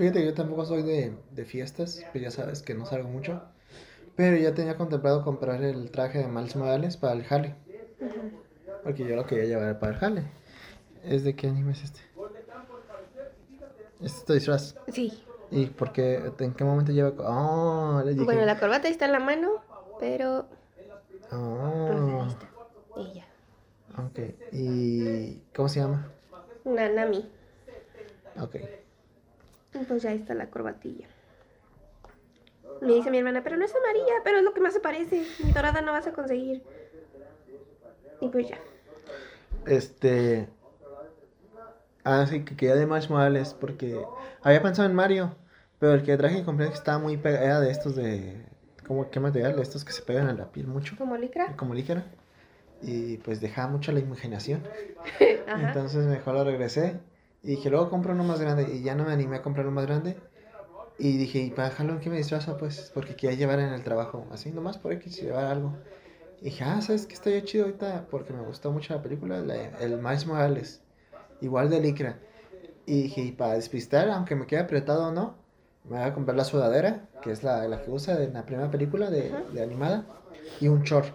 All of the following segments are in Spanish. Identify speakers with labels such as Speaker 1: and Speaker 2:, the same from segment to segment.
Speaker 1: Fíjate, yo tampoco soy de, de fiestas, pues ya sabes que no salgo mucho. Pero ya tenía contemplado comprar el traje de Miles Morales para el jale. Porque yo lo quería llevar para el jale. ¿Es de qué anime es este? ¿Este es tu disfraz?
Speaker 2: Sí.
Speaker 1: ¿Y por qué? ¿En qué momento lleva? Oh, dije.
Speaker 2: Bueno, la corbata está en la mano, pero.
Speaker 1: Oh,
Speaker 2: ya.
Speaker 1: ok. ¿Y cómo se llama?
Speaker 2: Nanami.
Speaker 1: Ok.
Speaker 2: Pues ya está la corbatilla. Me dice mi hermana, pero no es amarilla, pero es lo que más se parece. Mi dorada no vas a conseguir. Y pues ya.
Speaker 1: Este. Ah, sí, que quería de Morales porque había pensado en Mario, pero el que traje y compré estaba muy pegado, era de estos de. ¿Cómo, ¿Qué material? De estos que se pegan a la piel mucho,
Speaker 2: Como licra.
Speaker 1: como ligera. Y pues dejaba mucho la imaginación. Entonces mejor lo regresé. Y dije, luego compro uno más grande. Y ya no me animé a comprar uno más grande. Y dije, ¿y para Halloween qué me disfrazo? Pues porque quería llevar en el trabajo. Así nomás por X llevar algo. Y dije, ah, ¿sabes qué estaría chido ahorita? Porque me gustó mucho la película, la- el Miles Morales. Igual de licra. Y dije, y para despistar, aunque me quede apretado o no, me voy a comprar la sudadera, que es la, la que usa en la primera película de, de animada. Y un short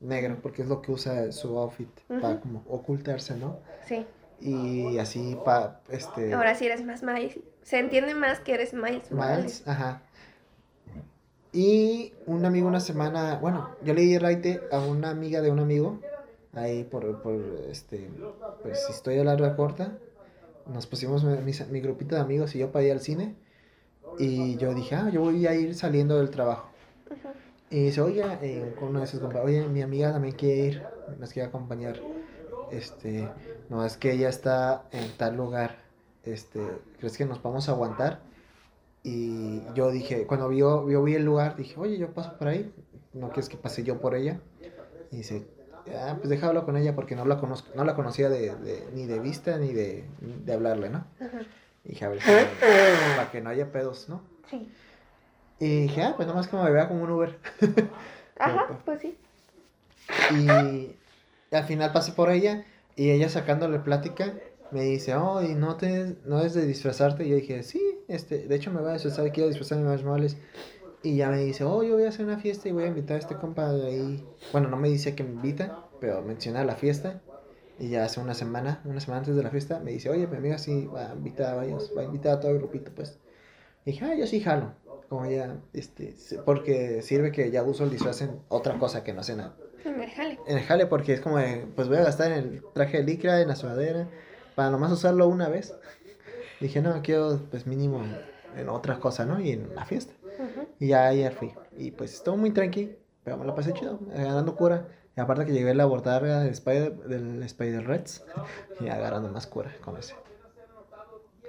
Speaker 1: negro, porque es lo que usa su outfit para
Speaker 2: Ujú.
Speaker 1: como ocultarse, ¿no?
Speaker 2: Sí.
Speaker 1: Y así para, este...
Speaker 2: Ahora sí eres más Miles. Se entiende más que eres Miles Morales.
Speaker 1: Miles, ajá. Y un amigo una semana, bueno, yo le di raite a una amiga de un amigo, ahí por, por este, pues historia larga corta. Nos pusimos mi, mi grupito de amigos y yo para ir al cine. Y yo dije, ah, yo voy a ir saliendo del trabajo. Y dice, oye, eh, con uno de sus compas, oye, mi amiga también quiere ir, nos quiere acompañar. Este, no, es que ella está en tal lugar. Este, ¿crees que nos vamos a aguantar? Y yo dije, cuando vio, yo vi el lugar, dije, oye, yo paso por ahí, ¿no quieres que pase yo por ella? Y dice, ah, pues déjalo con ella porque no la conozco, no la conocía de, de- ni de vista ni de, de hablarle, ¿no?
Speaker 2: Ajá.
Speaker 1: Y dije, a ver, para que no haya pedos, ¿no?
Speaker 2: Sí.
Speaker 1: Y dije, ah, pues nomás que me vea como un Uber.
Speaker 2: Ajá, pues sí.
Speaker 1: Y al final pasé por ella y ella sacándole plática me dice, oh, y no te, no es de disfrazarte. Y yo dije, sí, este, de hecho me voy a disfrazar, quiero disfrazarme más males. Y ya me dice, oh, yo voy a hacer una fiesta y voy a invitar a este compa de ahí. Bueno, no me dice que me invita, pero menciona la fiesta. Y ya hace una semana, una semana antes de la fiesta, me dice, oye, mi amiga sí va a invitar a varios, va a invitar a todo el grupito, pues. Y dije, ah, yo sí jalo. Como ya, este, porque sirve que ya uso el disfraz en otra cosa que no hace nada
Speaker 2: Me jale.
Speaker 1: en el jale porque es como de, pues voy a gastar en el traje de licra, en la sudadera, para nomás usarlo una vez. Dije, no, quiero pues mínimo en otra cosa, ¿no? Y en la fiesta.
Speaker 2: Ujú.
Speaker 1: Y ya ayer fui. Y pues estuvo muy tranqui, pero me la pasé chido, agarrando cura. Y aparte que llevé la botarga del Spider, del Spider Reds y agarrando más cura con ese.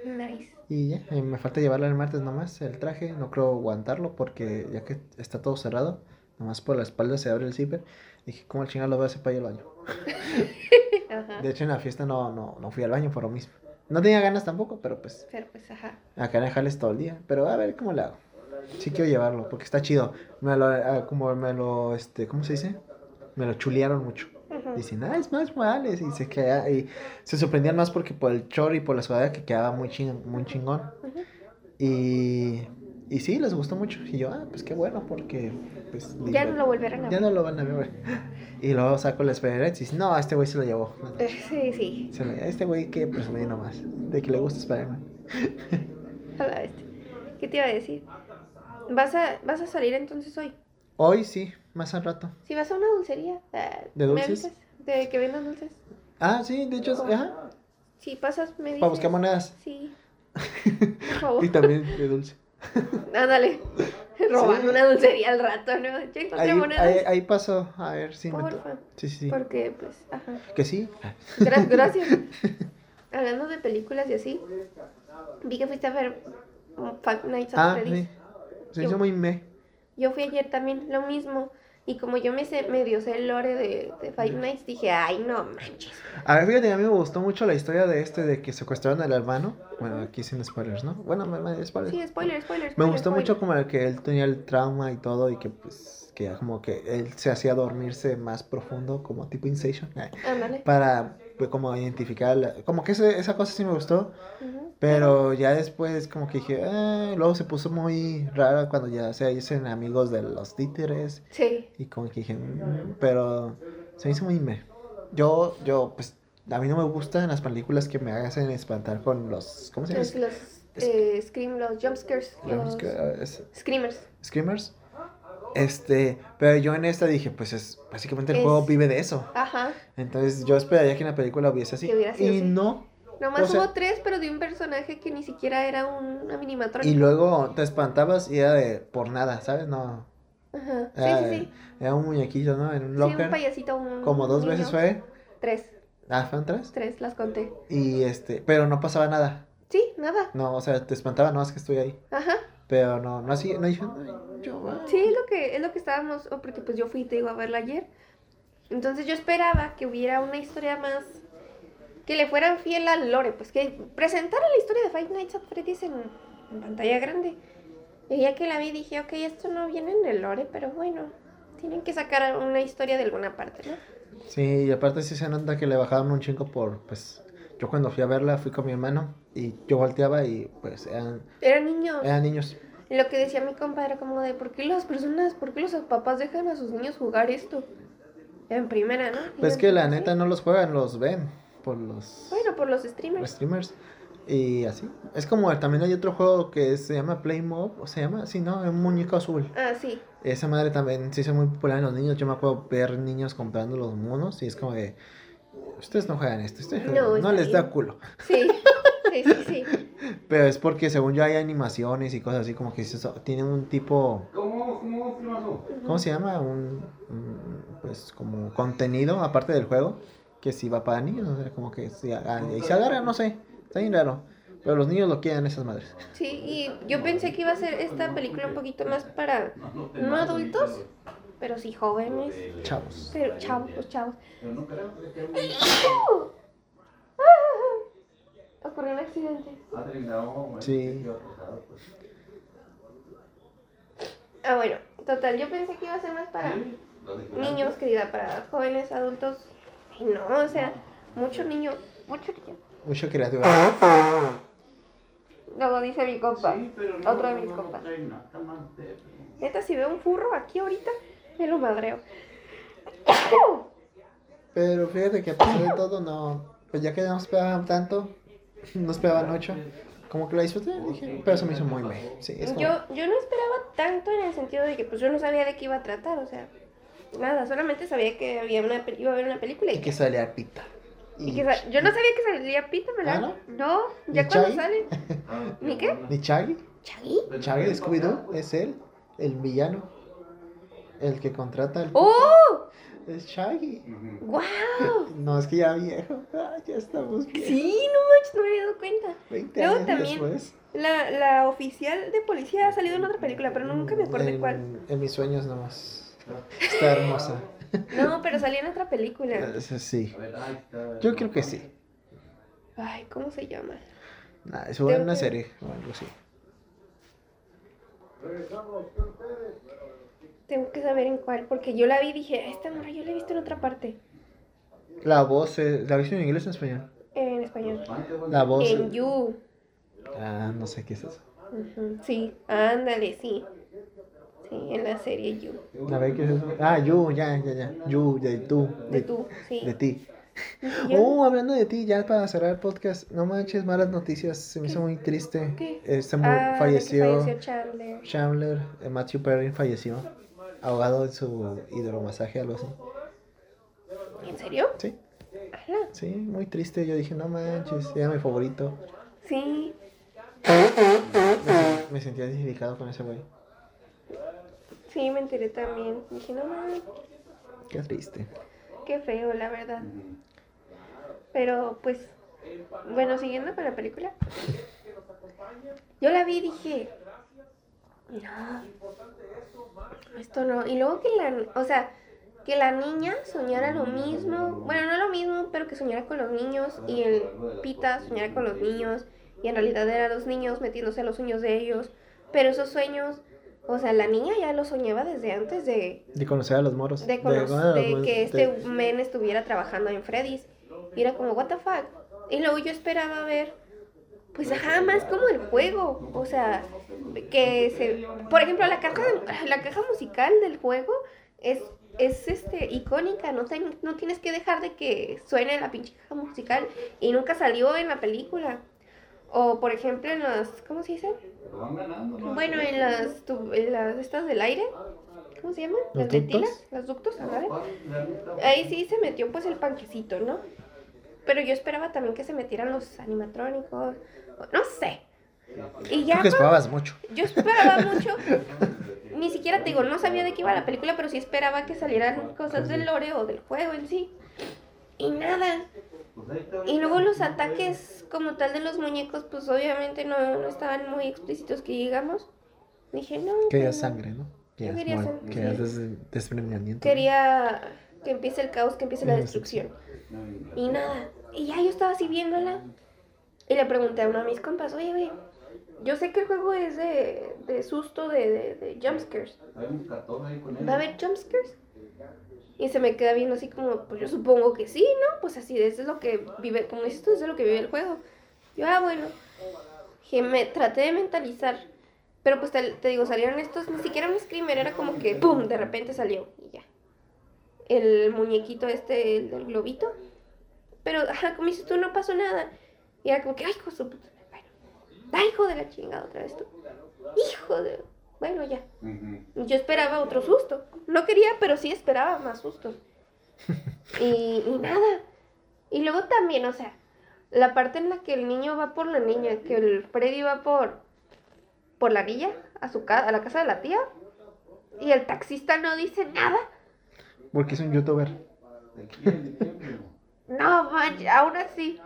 Speaker 2: Nice.
Speaker 1: Y ya, eh, me falta llevarla el martes nomás, el traje. No creo aguantarlo porque ya que está todo cerrado, nomás por la espalda se abre el zipper. Dije, ¿cómo el chingado lo voy a hacer para ir al baño?
Speaker 2: Ajá.
Speaker 1: De hecho, en la fiesta no, no, no fui al baño por lo mismo. No tenía ganas tampoco, pero pues
Speaker 2: Pero pues, ajá.
Speaker 1: acá en jales todo el día. Pero a ver cómo le hago. Sí quiero llevarlo, porque está chido. Me lo, ah, como me lo, este, ¿cómo se dice? Me lo chulearon mucho. Dicen, ah, es más Morales. Y se, queda, y se sorprendían más porque por el chor y por la sudadera que quedaba muy, ching, muy chingón. Y, y sí, les gustó mucho. Y yo, ah, pues qué bueno, porque pues,
Speaker 2: Ya no lo volverán a
Speaker 1: ya
Speaker 2: ver.
Speaker 1: no lo van a ver. Y luego saco el Spider y dice, no, este güey se lo llevó.
Speaker 2: Eh, Sí, sí.
Speaker 1: Se Este güey que presumir nomás, de que le gusta Spider-Man.
Speaker 2: La bestia. ¿Qué te iba a decir? ¿Vas a, ¿Vas a salir entonces hoy?
Speaker 1: Hoy sí, más al rato.
Speaker 2: Si vas a una dulcería, ah,
Speaker 1: ¿De
Speaker 2: ¿me
Speaker 1: dulces?
Speaker 2: De que vendan dulces.
Speaker 1: Ah, sí, de hecho, es- ajá,
Speaker 2: Si pasas, me dices.
Speaker 1: para buscar monedas.
Speaker 2: Sí. Por favor.
Speaker 1: Y también de dulce.
Speaker 2: Ándale. Robando
Speaker 1: Sí.
Speaker 2: una dulcería al rato, ¿no? Yo encontré
Speaker 1: Ahí,
Speaker 2: monedas.
Speaker 1: ahí, ahí pasó, a ver si me... Sí, sí, sí.
Speaker 2: Porque, pues, ajá.
Speaker 1: Que sí.
Speaker 2: Gra- gracias. Hablando de películas y así, vi que fuiste a ver Five Nights at
Speaker 1: Ah,
Speaker 2: Freddy's.
Speaker 1: sí. Se hizo muy me.
Speaker 2: Yo fui ayer también, lo mismo. Y como yo me sé, medio sé el lore de, de Five Nights, dije, ay, no manches.
Speaker 1: A ver, fíjate, a mí me gustó mucho la historia de este, de que secuestraron al hermano. Bueno, aquí sin spoilers, ¿no? Bueno, me, me spoilers.
Speaker 2: Sí, spoiler, spoiler.
Speaker 1: Me
Speaker 2: spoiler,
Speaker 1: gustó
Speaker 2: spoiler.
Speaker 1: mucho como el que él tenía el trauma y todo y que pues que como que él se hacía dormirse más profundo como tipo Inception eh, para pues, como identificar la- como que ese- esa cosa sí me gustó. Pero ya después como que dije, ah, luego se puso muy rara cuando ya se dicen amigos de los títeres.
Speaker 3: Sí.
Speaker 1: Y como que dije, "Mm", pero se me hizo muy me. Yo, yo, pues, a mí no me gustan las películas que me hacen espantar con los, ¿cómo se llama?
Speaker 3: Los, los eh, scream, los jumpscares,
Speaker 1: Los
Speaker 3: screamers.
Speaker 1: Screamers. Este, pero yo en esta dije, pues es básicamente el
Speaker 3: Es-
Speaker 1: juego vive de eso.
Speaker 3: Ajá.
Speaker 1: Entonces yo esperaría que en la película hubiese así.
Speaker 3: Sido
Speaker 1: Y
Speaker 3: así.
Speaker 1: no.
Speaker 3: Nomás
Speaker 1: O sea-
Speaker 3: hubo tres, pero de un personaje que ni siquiera era un, una minimatrónica.
Speaker 1: Y luego te espantabas y era de por nada, ¿sabes? No.
Speaker 3: Ajá. Sí,
Speaker 1: Era,
Speaker 3: sí, sí.
Speaker 1: era un muñequito, ¿no? En un
Speaker 3: Sí,
Speaker 1: locker.
Speaker 3: un payasito, un
Speaker 1: como dos
Speaker 3: niño.
Speaker 1: veces fue.
Speaker 3: Tres,
Speaker 1: Ah, fueron tres.
Speaker 3: tres, las conté.
Speaker 1: Y este, pero no pasaba nada.
Speaker 3: Sí, nada.
Speaker 1: No, o sea, te espantaba, no, es que estoy ahí.
Speaker 3: Ajá.
Speaker 1: Pero no, no así, no dije.
Speaker 3: Sí, es lo que, es lo que estábamos, o porque pues yo fui, te digo, a verla ayer. Entonces yo esperaba que hubiera una historia más, que le fueran fiel al lore, pues que presentaran la historia de Five Nights at Freddy's en, en pantalla grande. Y ya que la vi dije, ok, esto no viene en el lore, pero bueno, tienen que sacar una historia de alguna parte, ¿no?
Speaker 1: Sí, y aparte sí se nota que le bajaron un chingo por, pues, yo cuando fui a verla fui con mi hermano y yo volteaba y pues eran,
Speaker 3: Eran niños.
Speaker 1: eran niños.
Speaker 3: Lo que decía mi compa era como de, ¿por qué las personas, por qué los papás dejan a sus niños jugar esto? En primera, ¿no? Y
Speaker 1: Pues que la
Speaker 3: "Sí".
Speaker 1: neta no los juegan, los ven por los
Speaker 3: Bueno, por los
Speaker 1: los
Speaker 3: streamers.
Speaker 1: streamers. Y así. Es como también hay otro juego que se llama Play Mob, o se llama así, ¿no? Un muñeco azul.
Speaker 3: Ah, sí.
Speaker 1: Esa madre también se hizo muy popular en los niños. Yo me acuerdo ver niños comprando los monos y es como de. Ustedes no juegan esto, ustedes
Speaker 3: No,
Speaker 1: no,
Speaker 3: está
Speaker 1: les da culo.
Speaker 3: Sí, sí, sí, sí.
Speaker 1: Pero es porque según yo hay animaciones y cosas así como que dices, oh, tienen un tipo,
Speaker 4: ¿Cómo, cómo, primazo?
Speaker 1: ¿cómo se llama? Un, un, pues como contenido aparte del juego que si va para niños, o sea, como que si ah, y se agarra, no sé, está bien raro. Pero los niños lo quieren esas madres.
Speaker 3: Sí, y yo pensé que iba a ser esta película un poquito más para no adultos, pero sí jóvenes.
Speaker 1: Chavos.
Speaker 3: Pero chavos, los chavos.
Speaker 4: Pero no creo que
Speaker 3: Ocurrió un accidente.
Speaker 1: Sí.
Speaker 4: pues.
Speaker 3: Ah, bueno, total, yo pensé que iba a ser más para niños, querida, para jóvenes, adultos. Y no, o sea, mucho niño, mucho niño.
Speaker 1: Mucho creativo.
Speaker 3: Luego dice mi compa.
Speaker 4: Sí, pero no,
Speaker 3: Otro de mis
Speaker 4: no,
Speaker 3: compas.
Speaker 4: No
Speaker 3: Neta, si veo un furro aquí ahorita, me lo madreo.
Speaker 1: Pero fíjate que a pesar de todo, no. Pues ya que no esperaban tanto, no esperaban ocho. Como que la disfruté, dije, pero se me hizo muy me. Sí, es como-
Speaker 3: Yo, yo no esperaba tanto en el sentido de que pues yo no sabía de qué iba a tratar, o sea, nada, solamente sabía que había una, iba a haber una película y,
Speaker 1: Y que salía pita.
Speaker 3: y que yo no sabía que salía Pita, ¿verdad?
Speaker 1: ¿Ah,
Speaker 3: no? ya
Speaker 1: ¿Ni
Speaker 3: cuando
Speaker 1: Chaggy?
Speaker 3: sale. ¿Ni qué?
Speaker 1: ¿Ni Chaggy?
Speaker 3: ¿Chaggy?
Speaker 1: Chaggy de Scooby-Doo es él, el villano. El que contrata al.
Speaker 3: ¡Oh!
Speaker 1: Es Shaggy.
Speaker 3: ¡Wow!
Speaker 1: No, es que ya viejo. Ah, ya estamos.
Speaker 3: Sí, no manches, no me había dado cuenta.
Speaker 1: 20
Speaker 3: Luego
Speaker 1: años
Speaker 3: también-
Speaker 1: después.
Speaker 3: La, la oficial de policía ha salido en otra película, pero nunca me acuerdo en cuál.
Speaker 1: En mis sueños nomás. Está hermosa.
Speaker 3: No, pero salía en otra película.
Speaker 1: Esa sí. Yo creo que sí.
Speaker 3: Ay, ¿cómo se llama?
Speaker 1: Nah, eso fue
Speaker 3: Tengo
Speaker 1: una
Speaker 3: que-
Speaker 1: serie o algo así.
Speaker 3: Tengo que saber en cuál, porque yo la vi y dije, esta morra yo la he visto en otra parte.
Speaker 1: La voz, eh, ¿la viste en inglés o en español?
Speaker 3: En español.
Speaker 1: La voz.
Speaker 3: En You.
Speaker 1: Ah, no sé qué es eso.
Speaker 3: Ujú, Sí, ándale, sí. Sí, en la serie You.
Speaker 1: A ver qué es eso. Ah, you, ya, ya, ya. You, de tú.
Speaker 3: De tú, sí.
Speaker 1: De ti.
Speaker 3: Yo-
Speaker 1: Oh, hablando de ti, ya para cerrar el podcast, no manches, malas noticias, se me hizo muy triste.
Speaker 3: ¿Qué? Ah, de que
Speaker 1: falleció,
Speaker 3: falleció Chandler.
Speaker 1: Chandler, eh, Matthew Perry falleció, ahogado en su hidromasaje, algo así.
Speaker 3: ¿En serio?
Speaker 1: Sí,
Speaker 3: Ala,
Speaker 1: sí, muy triste. Yo dije, no manches, era mi favorito.
Speaker 3: Sí.
Speaker 1: Me, me sentía identificado con ese güey.
Speaker 3: Sí, me enteré también. Dije, no mames,
Speaker 1: Qué triste.
Speaker 3: qué feo, la verdad. Pero, pues, bueno, siguiendo con la película. Yo la vi y dije, no, esto no. Y luego que la, o sea, que la niña soñara lo mismo, bueno, no lo mismo, pero que soñara con los niños y el Pita soñara con los niños y en realidad eran los niños metiéndose a los sueños de ellos. Pero esos sueños, o sea, la niña ya los soñaba desde antes de,
Speaker 1: De conocer a los moros.
Speaker 3: de,
Speaker 1: bueno,
Speaker 3: de
Speaker 1: pues,
Speaker 3: que
Speaker 1: de-
Speaker 3: este men estuviera trabajando en Freddy's. Y era como, what the fuck. Y luego yo esperaba ver, Pues ajá, más como el juego. O sea, que se. Por ejemplo, la caja, la caja musical del juego es, es este, icónica. No, te- no tienes que dejar de que suene la pinche caja musical. Y nunca salió en la película. O por ejemplo en las. ¿Cómo se dice? Bueno, en las, tu- en las estas del aire. ¿Cómo se llaman?
Speaker 1: ¿Los
Speaker 3: Las ventilas. Las ductos, Ahí sí se metió pues el panquecito, ¿no? Pero yo esperaba también que se metieran los animatrónicos, no sé. Y ya
Speaker 1: esperabas mucho.
Speaker 3: yo esperaba mucho, ni siquiera te digo, no sabía de qué iba la película, pero sí esperaba que salieran cosas del lore o del juego en sí. Y nada. Y luego los ataques como tal de los muñecos, pues obviamente no, no estaban muy explícitos que digamos. Dije, no.
Speaker 1: Quería
Speaker 3: pues,
Speaker 1: sangre, ¿no?
Speaker 3: Yo quería
Speaker 1: muer-
Speaker 3: sangre,
Speaker 1: des- desprendimiento.
Speaker 3: Quería que empiece el caos, que empiece la destrucción. Y nada. Y ya yo estaba así viéndola. Y le pregunté a uno de mis compas, oye, güey, yo sé que el juego es de, de susto, de, de, de jumpscares. ¿Va a haber jumpscares? Y se me queda viendo así como, pues yo supongo que sí, ¿no? Pues así, eso es lo que vive, como dices tú, eso es lo que vive el juego. Yo, ah, bueno. Que me traté de mentalizar. Pero pues te, te digo, salieron estos, ni siquiera un screamer, era como que, ¡pum! De repente salió y ya. El muñequito este, el del globito. Pero, ajá, como dices tú, no pasó nada. Y era como que, ay, hijo de su puta. Bueno, hijo de la chingada otra vez tú. Hijo de. Bueno, ya.
Speaker 4: Ujú.
Speaker 3: Yo esperaba otro susto. No quería, pero sí esperaba más sustos. Y, y nada. Y luego también, o sea, la parte en la que el niño va por la niña, que el Freddy va por por la niña a su ca- a la casa de la tía y el taxista no dice nada.
Speaker 1: Porque es un youtuber.
Speaker 3: No, manches, aún así.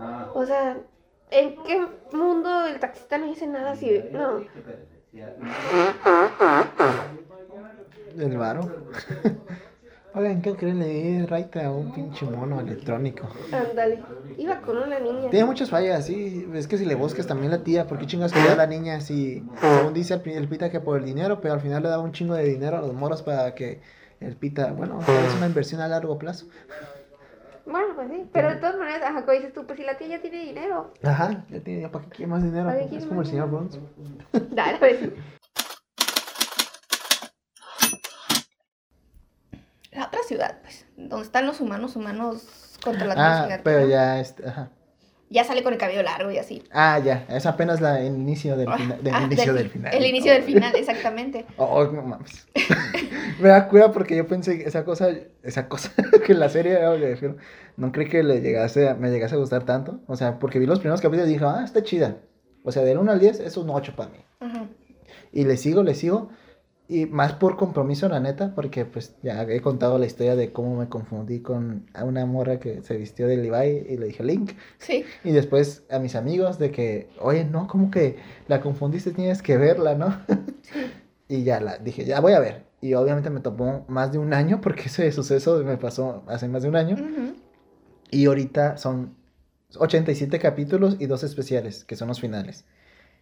Speaker 4: Ah.
Speaker 3: O sea, ¿en qué mundo el taxista no dice nada si no?
Speaker 1: El varo. Oigan, ¿qué creen? Le di raite a un pinche mono electrónico.
Speaker 3: Ándale. Iba con una niña.
Speaker 1: Tiene muchas fallas, sí. Es que si le buscas también la tía, ¿por qué chingas quería a la niña? Si, según dice el, el pita que por el dinero, pero al final le daba un chingo de dinero a los moros para que el pita, bueno, es una inversión a largo plazo.
Speaker 3: Bueno, pues sí, pero de todas maneras, ajá, como dices tú, pues si la tía ya tiene dinero.
Speaker 1: Ajá, ya tiene, ya para qué quiere más dinero.
Speaker 3: ¿Para qué quiere
Speaker 1: Es como el
Speaker 3: más
Speaker 1: señor? Burns.
Speaker 3: Dale, pues. La otra ciudad, pues, donde están los humanos, humanos contra la
Speaker 1: Ah, pero
Speaker 3: ¿no?
Speaker 1: ya, este, ajá.
Speaker 3: Ya sale con el cabello largo y así.
Speaker 1: Ah, ya, es apenas la, el inicio del, fina- del
Speaker 3: Ah,
Speaker 1: inicio
Speaker 3: del
Speaker 1: del
Speaker 3: fi-
Speaker 1: final.
Speaker 3: El inicio del final, exactamente.
Speaker 1: Oh, no mames. Me da cura porque yo pensé que esa cosa, esa cosa que la serie, oh, no creí que le llegase a- me llegase a gustar tanto. O sea, porque vi los primeros capítulos y dije, ah, está chida. O sea, del 1 al 10 es un 8 para mí. Y le sigo, le sigo. Y más por compromiso, la neta, porque pues ya he contado la historia de cómo me confundí con a una morra que se vistió de Levi y le dije Link.
Speaker 3: Sí.
Speaker 1: Y después a mis amigos de que, oye, no, como que la confundiste, tienes que verla, ¿no? y ya la dije, ya voy a ver. Y obviamente me tomó más de un año porque ese suceso me pasó hace más de un año.
Speaker 3: Ujú.
Speaker 1: Y ahorita son 87 capítulos y dos especiales, que son los finales.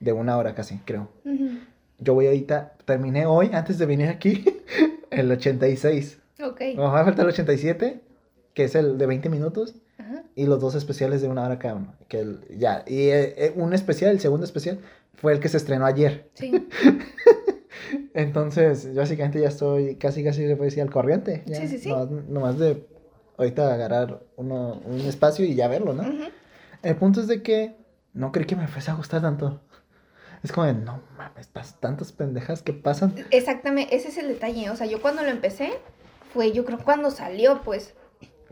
Speaker 1: De una hora casi, creo.
Speaker 3: Ujú.
Speaker 1: Yo voy ahorita, terminé hoy, antes de venir aquí, el 86.
Speaker 3: Ok.
Speaker 1: Me va a faltar el 87, que es el de 20 minutos.
Speaker 3: Ajá.
Speaker 1: Y los dos especiales de una hora cada uno. Que el- ya, y eh, eh, un especial, el segundo especial, fue el que se estrenó ayer.
Speaker 3: Sí.
Speaker 1: Entonces, yo básicamente ya estoy casi, casi se puede decir al corriente. Ya,
Speaker 3: Sí, sí, sí.
Speaker 1: Nomás, nomás de ahorita agarrar uno, un espacio y ya verlo, ¿no?
Speaker 3: Ujú.
Speaker 1: El punto es de que no creí que me fuese a gustar tanto. Es como de, no mames, tantas pendejas que pasan.
Speaker 3: Exactamente, ese es el detalle. O sea, yo cuando lo empecé, fue yo creo cuando salió, pues.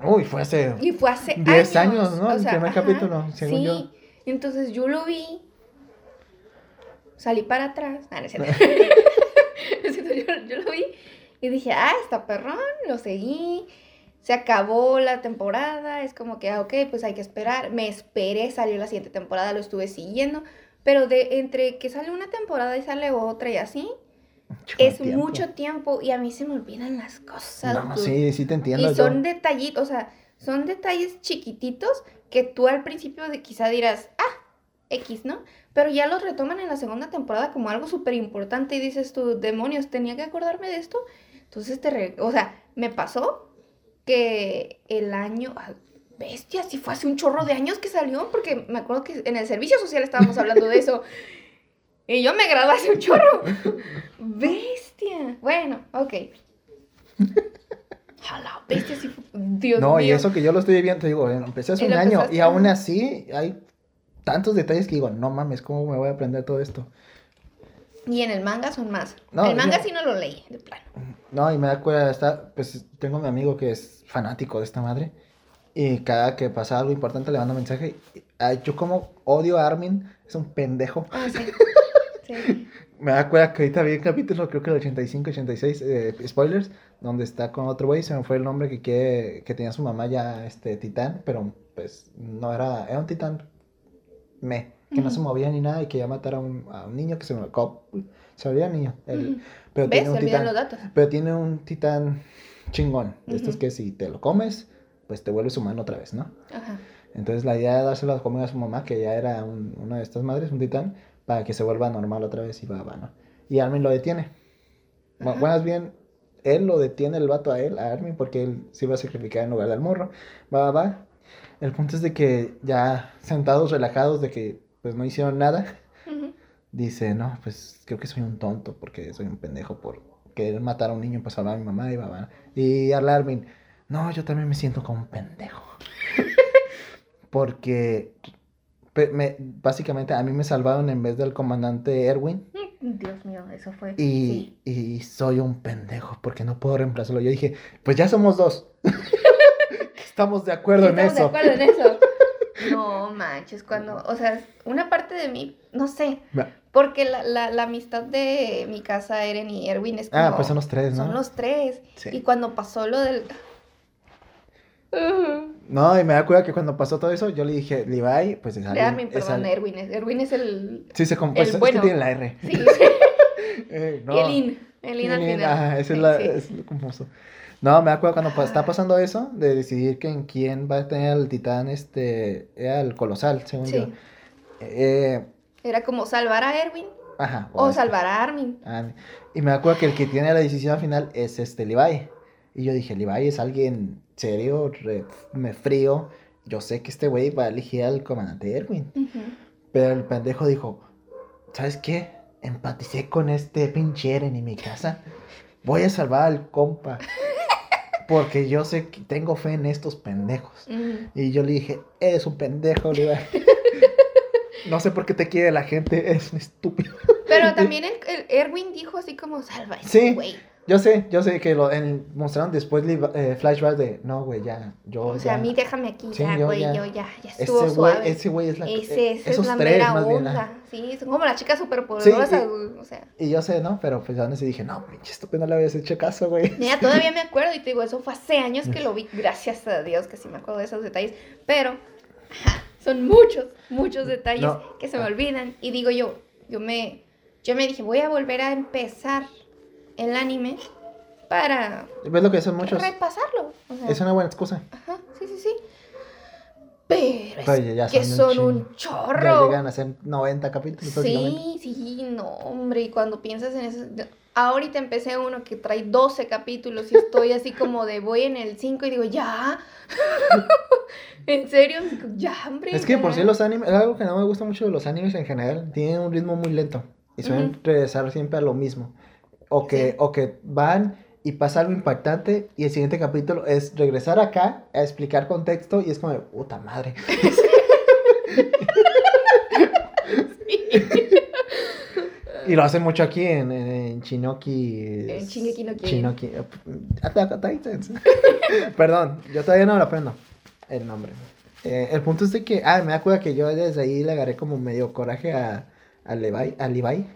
Speaker 1: Uy, fue hace
Speaker 3: Y fue hace
Speaker 1: 10
Speaker 3: años.
Speaker 1: años, ¿no?
Speaker 3: o
Speaker 1: El
Speaker 3: sea,
Speaker 1: primer
Speaker 3: ajá,
Speaker 1: capítulo, según
Speaker 3: sí.
Speaker 1: yo.
Speaker 3: Entonces yo lo vi. Salí para atrás. Ah, no yo, yo lo vi y dije, ah, está perrón. Lo seguí. Se acabó la temporada. Es como que, ah, ok, pues hay que esperar. Me esperé, salió la siguiente temporada, lo estuve siguiendo. Pero de entre que sale una temporada y sale otra y así, es
Speaker 1: tiempo.
Speaker 3: mucho tiempo y a mí se me olvidan las cosas.
Speaker 1: No, sí, sí te entiendo.
Speaker 3: Y
Speaker 1: yo.
Speaker 3: son detallitos, o sea, son detalles chiquititos que tú al principio de quizá dirás, ah, X, ¿no? Pero ya los retoman en la segunda temporada como algo súper importante y dices tú, demonios, tenía que acordarme de esto. Entonces te, re- o sea, me pasó que el año, ah,
Speaker 2: bestia, si fue hace un chorro de años que salió, porque me acuerdo que en el servicio social estábamos hablando de eso. Y yo me gradué hace un chorro. Bestia. Bueno, ok. A la bestia, sí fue- Dios
Speaker 1: no, y
Speaker 2: mío.
Speaker 1: eso que yo lo estoy viendo, te digo, empecé hace
Speaker 2: Y
Speaker 1: un año y aún así hay tantos detalles que digo, no mames, ¿cómo me voy a aprender todo esto?
Speaker 2: Y en el manga son más.
Speaker 1: No,
Speaker 2: el manga
Speaker 1: yo-
Speaker 2: sí no lo leí, de plano.
Speaker 1: No, y me da cuenta, está, pues tengo a mi amigo que es fanático de esta madre. Y cada que pasa algo importante le mando mensaje. y, ay, yo como odio a Armin, es un pendejo.
Speaker 2: Ah, sí. Sí.
Speaker 1: Me da cuenta que ahorita vi el capítulo, creo que el 85, 86, eh, spoilers, donde está con otro güey, se me fue el nombre que quiere, que tenía su mamá ya, este, titán, pero pues no era, era un titán me, que no se movía ni nada y que ya matara a un, a un niño que se me, se olvida niño, el- pero
Speaker 2: ¿Ves?
Speaker 1: tiene un
Speaker 2: olvidan
Speaker 1: titán.
Speaker 2: los datos.
Speaker 1: Pero tiene un titán chingón. De estos que si te lo comes, pues te vuelves humano otra vez, ¿no?
Speaker 2: Ajá.
Speaker 1: Entonces la idea de dárselo a comer a su mamá, que ya era un- una de estas madres, un titán, para que se vuelva normal otra vez y va, va, ¿no? Y Armin lo detiene.
Speaker 2: Ajá.
Speaker 1: Más bien, él lo detiene el vato a él, a Armin, porque él se iba a sacrificar en lugar del morro. Va, va, va. El punto es de que ya sentados, relajados, de que pues no hicieron nada, dice, no, pues creo que soy un tonto porque soy un pendejo por querer matar a un niño para salvar a mi mamá y va, Y Arla Armin, no, yo también me siento como un pendejo. porque me- básicamente a mí me salvaron en vez del comandante Erwin
Speaker 2: Dios mío, eso fue.
Speaker 1: y,
Speaker 2: sí.
Speaker 1: y soy un pendejo porque no puedo reemplazarlo. Yo dije, pues ya somos dos. Estamos de acuerdo en
Speaker 2: Estamos de
Speaker 1: eso.
Speaker 2: acuerdo en eso. No manches, cuando, o sea, una parte de mí, no sé, porque la, la, la amistad de mi casa, Eren y Erwin, es como...
Speaker 1: Ah, pues son los tres, ¿no?
Speaker 2: Son los tres.
Speaker 1: Sí.
Speaker 2: Y cuando pasó lo del...
Speaker 1: No, y me da cuenta que cuando pasó todo eso, yo le dije, Levi, pues es alguien-
Speaker 2: Armin,
Speaker 1: es
Speaker 2: perdón,
Speaker 1: alguien-
Speaker 2: Erwin. es- Erwin es el...
Speaker 1: Sí, se com-
Speaker 2: el
Speaker 1: pues, es que
Speaker 2: bueno.
Speaker 1: tiene la R.
Speaker 2: Sí,
Speaker 1: Eh,
Speaker 2: y
Speaker 1: no.
Speaker 2: el in. El in al final.
Speaker 1: ajá, esa es
Speaker 2: Sí,
Speaker 1: la,
Speaker 2: sí.
Speaker 1: es lo confuso. No, me acuerdo cuando está pasando eso, de decidir que en quién va a tener el titán, este, era el colosal, según yo.
Speaker 2: Sí.
Speaker 1: Eh,
Speaker 2: Era como salvar a Erwin
Speaker 1: ajá.
Speaker 2: o
Speaker 1: este,
Speaker 2: salvar a Armin.
Speaker 1: ah, y me acuerdo que el que tiene la decisión final es este Levi. Y yo dije, Levi es alguien serio, re- me frío. Yo sé que este güey va a elegir al comandante Erwin. Pero el pendejo dijo, ¿sabes qué? Empaticé con este pinche Eren en mi casa. Voy a salvar al compa. Porque yo sé que tengo fe en estos pendejos. Y yo le dije, eres un pendejo, Oliver. No sé por qué te quiere la gente, es un estúpido.
Speaker 2: Pero también el, el Erwin dijo así como salva a ese
Speaker 1: Sí.
Speaker 2: Güey.
Speaker 1: Yo sé, yo sé que lo en- mostraron después eh, flashback de, no, güey, ya, yo
Speaker 2: O sea,
Speaker 1: ya-
Speaker 2: a mí déjame aquí,
Speaker 1: Sí,
Speaker 2: ya, güey, yo ya, ya estuvo
Speaker 1: Ese güey,
Speaker 2: suave.
Speaker 1: ese güey es la...
Speaker 2: Ese,
Speaker 1: eh,
Speaker 2: esa es
Speaker 1: esos
Speaker 2: la
Speaker 1: tres,
Speaker 2: mera
Speaker 1: más bien,
Speaker 2: onda.
Speaker 1: ajá.
Speaker 2: Sí, son como las chicas superpoderosas,
Speaker 1: Sí, y-
Speaker 2: güey, o sea.
Speaker 1: Y yo sé, ¿no? Pero pues aún así dije, no, pinche estúpido, no le habías hecho caso, güey.
Speaker 2: Mira, todavía me acuerdo y te digo, eso fue hace años que lo vi, gracias a Dios que sí me acuerdo de esos detalles, pero ajá, son muchos, muchos detalles
Speaker 1: No.
Speaker 2: que se me olvidan y digo yo, yo me, yo me dije, voy a volver a empezar el anime para
Speaker 1: ¿Ves lo que son muchos?
Speaker 2: repasarlo, o sea,
Speaker 1: Es una buena excusa.
Speaker 2: ajá, sí, sí, sí, pero es
Speaker 1: ya
Speaker 2: que
Speaker 1: son
Speaker 2: son
Speaker 1: un
Speaker 2: chorro.
Speaker 1: Ya llegan a ser 90 capítulos.
Speaker 2: Sí, sí, no, hombre, y cuando piensas en eso, ahorita empecé uno que trae 12 capítulos y estoy así como de voy en el 5 y digo, ya, en serio, ya, hombre.
Speaker 1: Es que por
Speaker 2: ya".
Speaker 1: sí los animes, es algo que no me gusta mucho de los animes en general, tienen un ritmo muy lento y suelen
Speaker 2: Ujú.
Speaker 1: regresar siempre a lo mismo. O que,
Speaker 2: Sí.
Speaker 1: o que van y pasa algo impactante y el siguiente capítulo es regresar acá a explicar contexto y es como, de, puta madre. Y lo hacen mucho aquí en, en, en Shinoki.
Speaker 2: En Shingeki no
Speaker 1: Titans. Perdón, yo todavía no lo aprendo el nombre. Eh, el punto es de que, ah, me acuerdo que yo desde ahí le agarré como medio coraje a, a Levi, a Levi.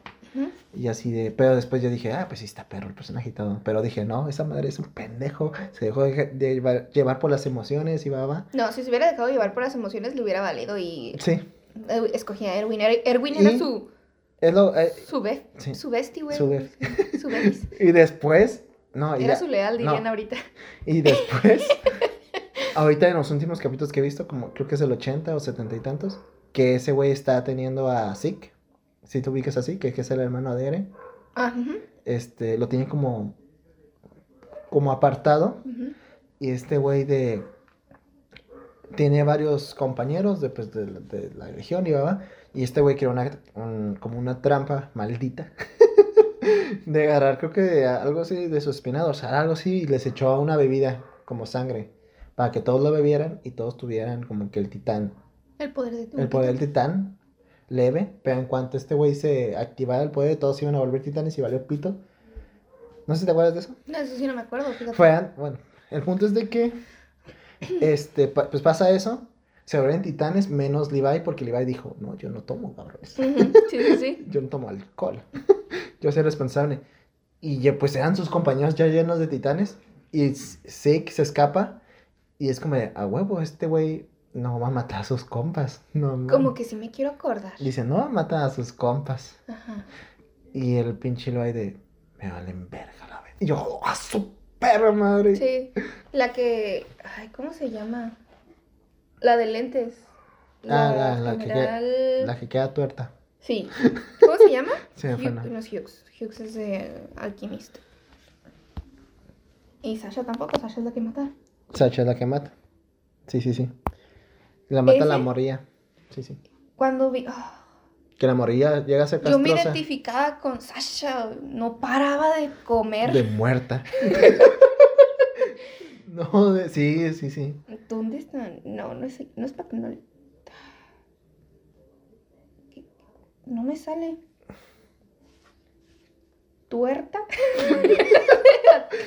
Speaker 1: Y así de, pero después yo dije, ah, pues sí está perro el personaje y todo. Pero dije, no, esa madre es un pendejo. Se dejó de, de llevar, llevar por las emociones y va, va.
Speaker 2: No, si se hubiera dejado llevar por las emociones le hubiera valido y
Speaker 1: Sí,
Speaker 2: eh, escogía a Erwin. Er- Erwin era
Speaker 1: Y-
Speaker 2: su,
Speaker 1: es lo. eh,
Speaker 2: su, be-
Speaker 1: Sí.
Speaker 2: su bestie, güey.
Speaker 1: Su be-
Speaker 2: Su bestie.
Speaker 1: y después, no,
Speaker 2: Era
Speaker 1: ya-
Speaker 2: su leal, dirían
Speaker 1: no.
Speaker 2: ahorita.
Speaker 1: Y después, ahorita en los últimos capítulos que he visto, como creo que es el 80 o 70 y tantos, que ese güey está teniendo a Zeke. Si tú ubicas así, que, que es el hermano de Eren,
Speaker 2: Ah,
Speaker 1: este, lo tiene como, como apartado. Y este güey de... tiene varios compañeros de, pues, de, la- de la legión y va, y este güey creó una, un- como una trampa maldita de agarrar, creo que algo así de su espina dorsal, algo así, y les echó una bebida como sangre para que todos lo bebieran y todos tuvieran como que el titán,
Speaker 2: El poder de tu
Speaker 1: el poder del titán leve, pero en cuanto este güey se activara el poder, todos iban a volver titanes y valió pito. No sé si te acuerdas de eso.
Speaker 2: No, eso sí no me acuerdo, fíjate.
Speaker 1: Fue, an- bueno, el punto es de que, este, pues pasa eso, se vuelven titanes menos Levi porque Levi dijo, no, yo no tomo, cabrones.
Speaker 2: Sí, sí, sí.
Speaker 1: Yo no tomo alcohol. yo soy responsable. Y ya, pues eran sus compañeros ya llenos de titanes y Zeke se escapa y es como de, a huevo, este güey no va a matar a sus compas. No.
Speaker 2: Como que sí me quiero acordar.
Speaker 1: Dice, no, mata a sus compas.
Speaker 2: Ajá.
Speaker 1: Y el pinche Levi de, me valen verga la vez. Y yo, "Oh, a su perra madre.
Speaker 2: Sí. La que. Ay, ¿cómo se llama? La de lentes.
Speaker 1: Ah, la- la que
Speaker 2: general-
Speaker 1: La que queda tuerta.
Speaker 2: Sí. ¿Cómo se llama?
Speaker 1: Fue,
Speaker 2: Hugh-
Speaker 1: ¿no?
Speaker 2: es Hughes. Hughes es de alquimista. Y Sasha tampoco. Sasha es la que mata.
Speaker 1: Sacha es la que mata. Sí, sí, sí. La mata la
Speaker 2: ¿Ese?
Speaker 1: morrilla. Sí, sí.
Speaker 2: Cuando vi. ah,
Speaker 1: Que la morrilla llega a ser
Speaker 2: yo me
Speaker 1: castrosa.
Speaker 2: identificaba con Sasha. No paraba de comer.
Speaker 1: De muerta. no, de- sí, sí, sí.
Speaker 2: ¿Dónde están? No, no es, no es para que no. No me sale. ¿Tuerta?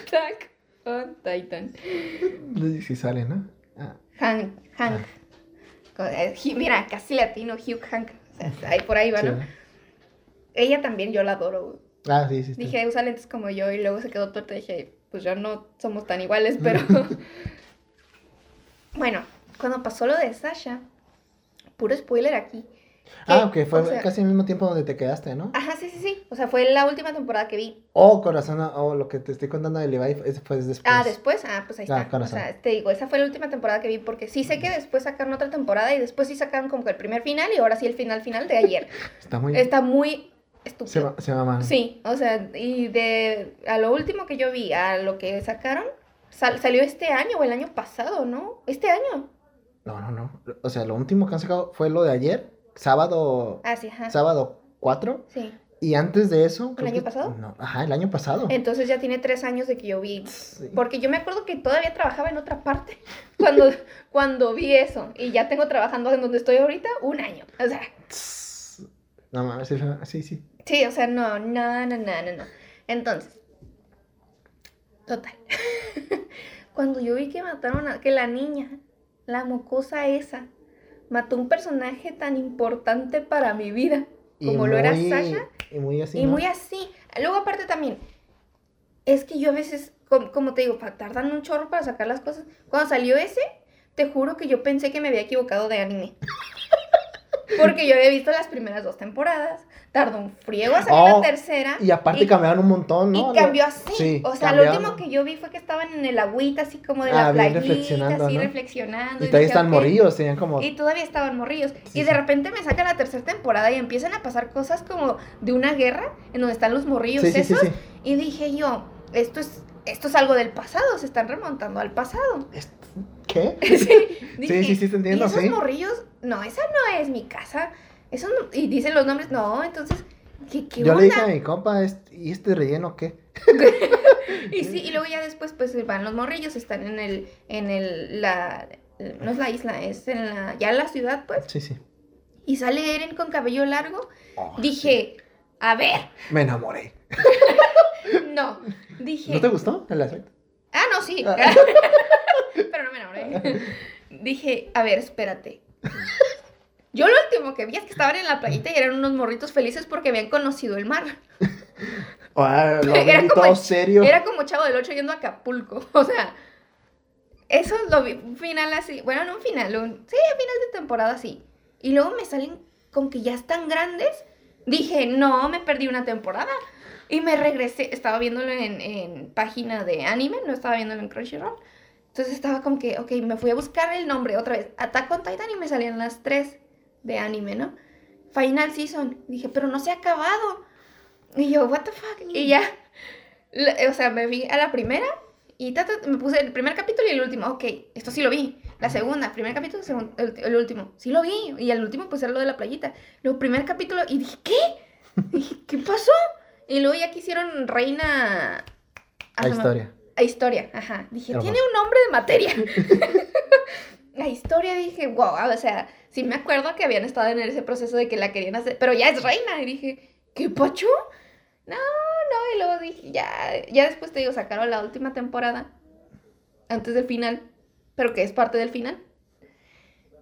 Speaker 2: Attack on Titan.
Speaker 1: Sí sale, ¿no? Ah,
Speaker 2: Hank, Hank. Hugh- Mira, casi latino, Hugh Hank. O sea, ahí por ahí va, ¿no? Ella también, yo la adoro.
Speaker 1: Ah, sí, sí. sí.
Speaker 2: Dije, usa lentes como yo y luego se quedó tuerta. Dije, pues ya no somos tan iguales, pero. bueno, cuando pasó lo de Sasha, puro spoiler aquí.
Speaker 1: Ah, ok, fue
Speaker 2: o sea-
Speaker 1: casi al mismo tiempo donde te quedaste, ¿no?
Speaker 2: Ajá, sí, sí, sí. O sea, fue la última temporada que vi.
Speaker 1: Oh, corazón, oh, lo que te estoy contando de Levi, fue después.
Speaker 2: Ah, después, ah, pues ahí
Speaker 1: Ah,
Speaker 2: está.
Speaker 1: con
Speaker 2: o sea, te digo, esa fue la última temporada que vi porque sí sé que después sacaron otra temporada y después sí sacaron como que el primer final y ahora sí el final final de ayer.
Speaker 1: Está muy...
Speaker 2: Está muy
Speaker 1: Se,
Speaker 2: estúpido.
Speaker 1: va- se llama...
Speaker 2: Sí, o sea, y de a lo último que yo vi, a lo que sacaron, sal- salió este año o el año pasado, ¿no? Este año.
Speaker 1: No, no, no. O sea, lo último que han sacado fue lo de ayer, sábado,
Speaker 2: Ah, sí, ajá.
Speaker 1: sábado 4.
Speaker 2: Sí.
Speaker 1: Y antes de eso... creo
Speaker 2: año
Speaker 1: que-
Speaker 2: pasado?
Speaker 1: No, ajá, el año pasado.
Speaker 2: Entonces ya tiene tres años de que yo vi.
Speaker 1: Sí.
Speaker 2: Porque yo me acuerdo que todavía trabajaba en otra parte cuando, cuando vi eso. Y ya tengo trabajando en donde estoy ahorita un año. O sea.
Speaker 1: No mames, sí, sí. sí,
Speaker 2: o sea, no, no, no, no, no, no. Entonces, total. Cuando yo vi que mataron a, que la niña, la mocosa esa, mató un personaje tan importante para mi vida,
Speaker 1: Y
Speaker 2: como lo era Sasha,
Speaker 1: Y muy así,
Speaker 2: y
Speaker 1: ¿no?
Speaker 2: muy así. Luego aparte también, es que yo a veces, com- como, te digo, tardan un chorro para sacar las cosas. Cuando salió ese, te juro que yo pensé que me había equivocado de anime. Porque yo había visto las primeras dos temporadas, tardó un friego a salir
Speaker 1: Oh,
Speaker 2: la tercera.
Speaker 1: Y aparte
Speaker 2: y-
Speaker 1: cambiaron un montón, ¿no?
Speaker 2: y cambió
Speaker 1: Lo-
Speaker 2: así.
Speaker 1: Sí,
Speaker 2: o sea, lo
Speaker 1: cambiaron.
Speaker 2: último que yo vi fue que estaban en el agüita, así como de
Speaker 1: Ah,
Speaker 2: la
Speaker 1: bien
Speaker 2: playita,
Speaker 1: reflexionando,
Speaker 2: así
Speaker 1: ¿no?
Speaker 2: reflexionando.
Speaker 1: Y todavía
Speaker 2: dije,
Speaker 1: están morrillos, tenían como...
Speaker 2: Y todavía estaban morrillos.
Speaker 1: Sí,
Speaker 2: y de
Speaker 1: sí.
Speaker 2: repente me sacan la tercera temporada y empiezan a pasar cosas como de una guerra en donde están los morrillos
Speaker 1: Sí, sí, sí,
Speaker 2: esos.
Speaker 1: sí.
Speaker 2: Y dije yo, esto es, esto es algo del pasado, se están remontando al pasado.
Speaker 1: ¿Qué?
Speaker 2: sí, dije,
Speaker 1: sí, sí, te entiendo,
Speaker 2: ¿Y esos
Speaker 1: sí.
Speaker 2: morrillos? No, esa no es mi casa. Eso no- y dicen los nombres, no, entonces, ¿qué, qué
Speaker 1: Yo
Speaker 2: onda?
Speaker 1: le dije a mi compa, "Est- ¿y este relleno qué?
Speaker 2: Y sí, y luego ya después pues van los morrillos, están en el, en el, la, no es la isla, es en la, ya en la ciudad pues.
Speaker 1: Sí, sí.
Speaker 2: Y sale Eren con cabello largo.
Speaker 1: Oh,
Speaker 2: Dije, a ver.
Speaker 1: Me enamoré.
Speaker 2: no. Dije,
Speaker 1: ¿No te gustó el aspecto?
Speaker 2: ah, no, sí.
Speaker 1: Ah.
Speaker 2: Pero no me enamoré. Dije, a ver, espérate. Yo lo último que vi es que estaban en la playita y eran unos morritos felices porque habían conocido el mar.
Speaker 1: Ah, lo
Speaker 2: Era como
Speaker 1: serio.
Speaker 2: Era como Chavo del 8 yendo a Acapulco. O sea, eso lo vi. Un final así. Bueno, no un final. Un, sí, a final de temporada sí. Y luego me salen con que ya están grandes. Dije, no, me perdí una temporada. Y me regresé. Estaba viéndolo en, en página de anime, no estaba viéndolo en Crunchyroll. Entonces estaba como que, ok, me fui a buscar el nombre otra vez. Attack on Titan y me salían las tres de anime, ¿no? Final Season. Dije, pero no se ha acabado. Y yo, what the fuck. Y ya, o sea, me vi a la primera y ta, ta, me puse el primer capítulo y el último. Ok, esto sí lo vi. La segunda, primer capítulo, segun- el, el último. Sí lo vi. Y el último, pues era lo de la playita. Luego, primer capítulo, y dije, ¿qué? Dije, ¿qué pasó? Y luego ya quisieron Reina. Ah,
Speaker 1: La
Speaker 2: se me-
Speaker 1: historia.
Speaker 2: A historia, ajá. Dije,
Speaker 1: Hermoso.
Speaker 2: tiene un nombre de materia. la historia, dije, wow, o sea, sí me acuerdo que habían estado en ese proceso de que la querían hacer, pero ya es reina. Y dije, ¿qué pacho? No, no, y luego dije, ya, ya después te digo, sacaron la última temporada, antes del final, pero que es parte del final.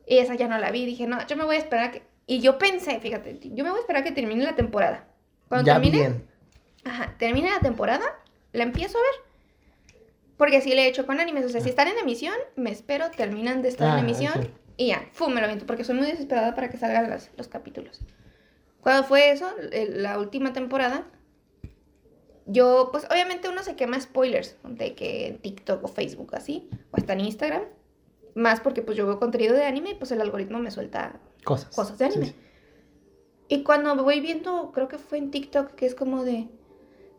Speaker 2: Y esa ya no la vi, dije, no, yo me voy a esperar a que... Y yo pensé, fíjate, yo me voy a esperar a que termine la temporada. Cuando
Speaker 1: ya
Speaker 2: termine,
Speaker 1: bien.
Speaker 2: Ajá, termina la temporada, la empiezo a ver. Porque así le he hecho con animes. O sea, si están en emisión, me espero, terminan de estar
Speaker 1: Ah,
Speaker 2: en emisión
Speaker 1: sí.
Speaker 2: Y ya, ¡fum! me lo aviento. Porque soy muy desesperada para que salgan las- los capítulos. Cuando fue eso, la última temporada, yo, pues obviamente uno se quema spoilers de que en TikTok o Facebook así, o hasta en Instagram. Más porque pues yo veo contenido de anime y pues el algoritmo me suelta
Speaker 1: Cosas.
Speaker 2: cosas de anime.
Speaker 1: Sí, sí.
Speaker 2: Y cuando voy viendo, creo que fue en TikTok, que es como de,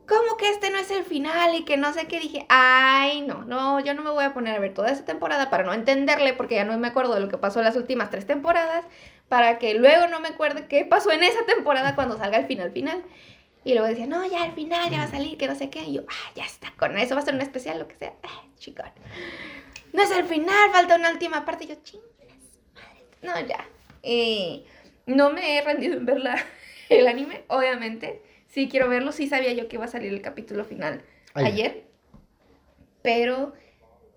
Speaker 2: ¿cómo que este no es el final? Y que no sé qué dije, ay, no, no, yo no me voy a poner a ver toda esa temporada para no entenderle, porque ya no me acuerdo de lo que pasó en las últimas tres temporadas, para que luego no me acuerde qué pasó en esa temporada cuando salga el final final. Y luego decía, no, ya al final ya va a salir, que no sé qué. Y yo, ah, ya está, con eso va a ser un especial, lo que sea. Ah, chicón. No es el final, falta una última parte. Y yo, chingas, madre. No, ya. Y no me he rendido en ver la- el anime, obviamente. Sí quiero verlo, sí sabía yo que iba a salir el capítulo final
Speaker 1: Ayer.
Speaker 2: ayer. Pero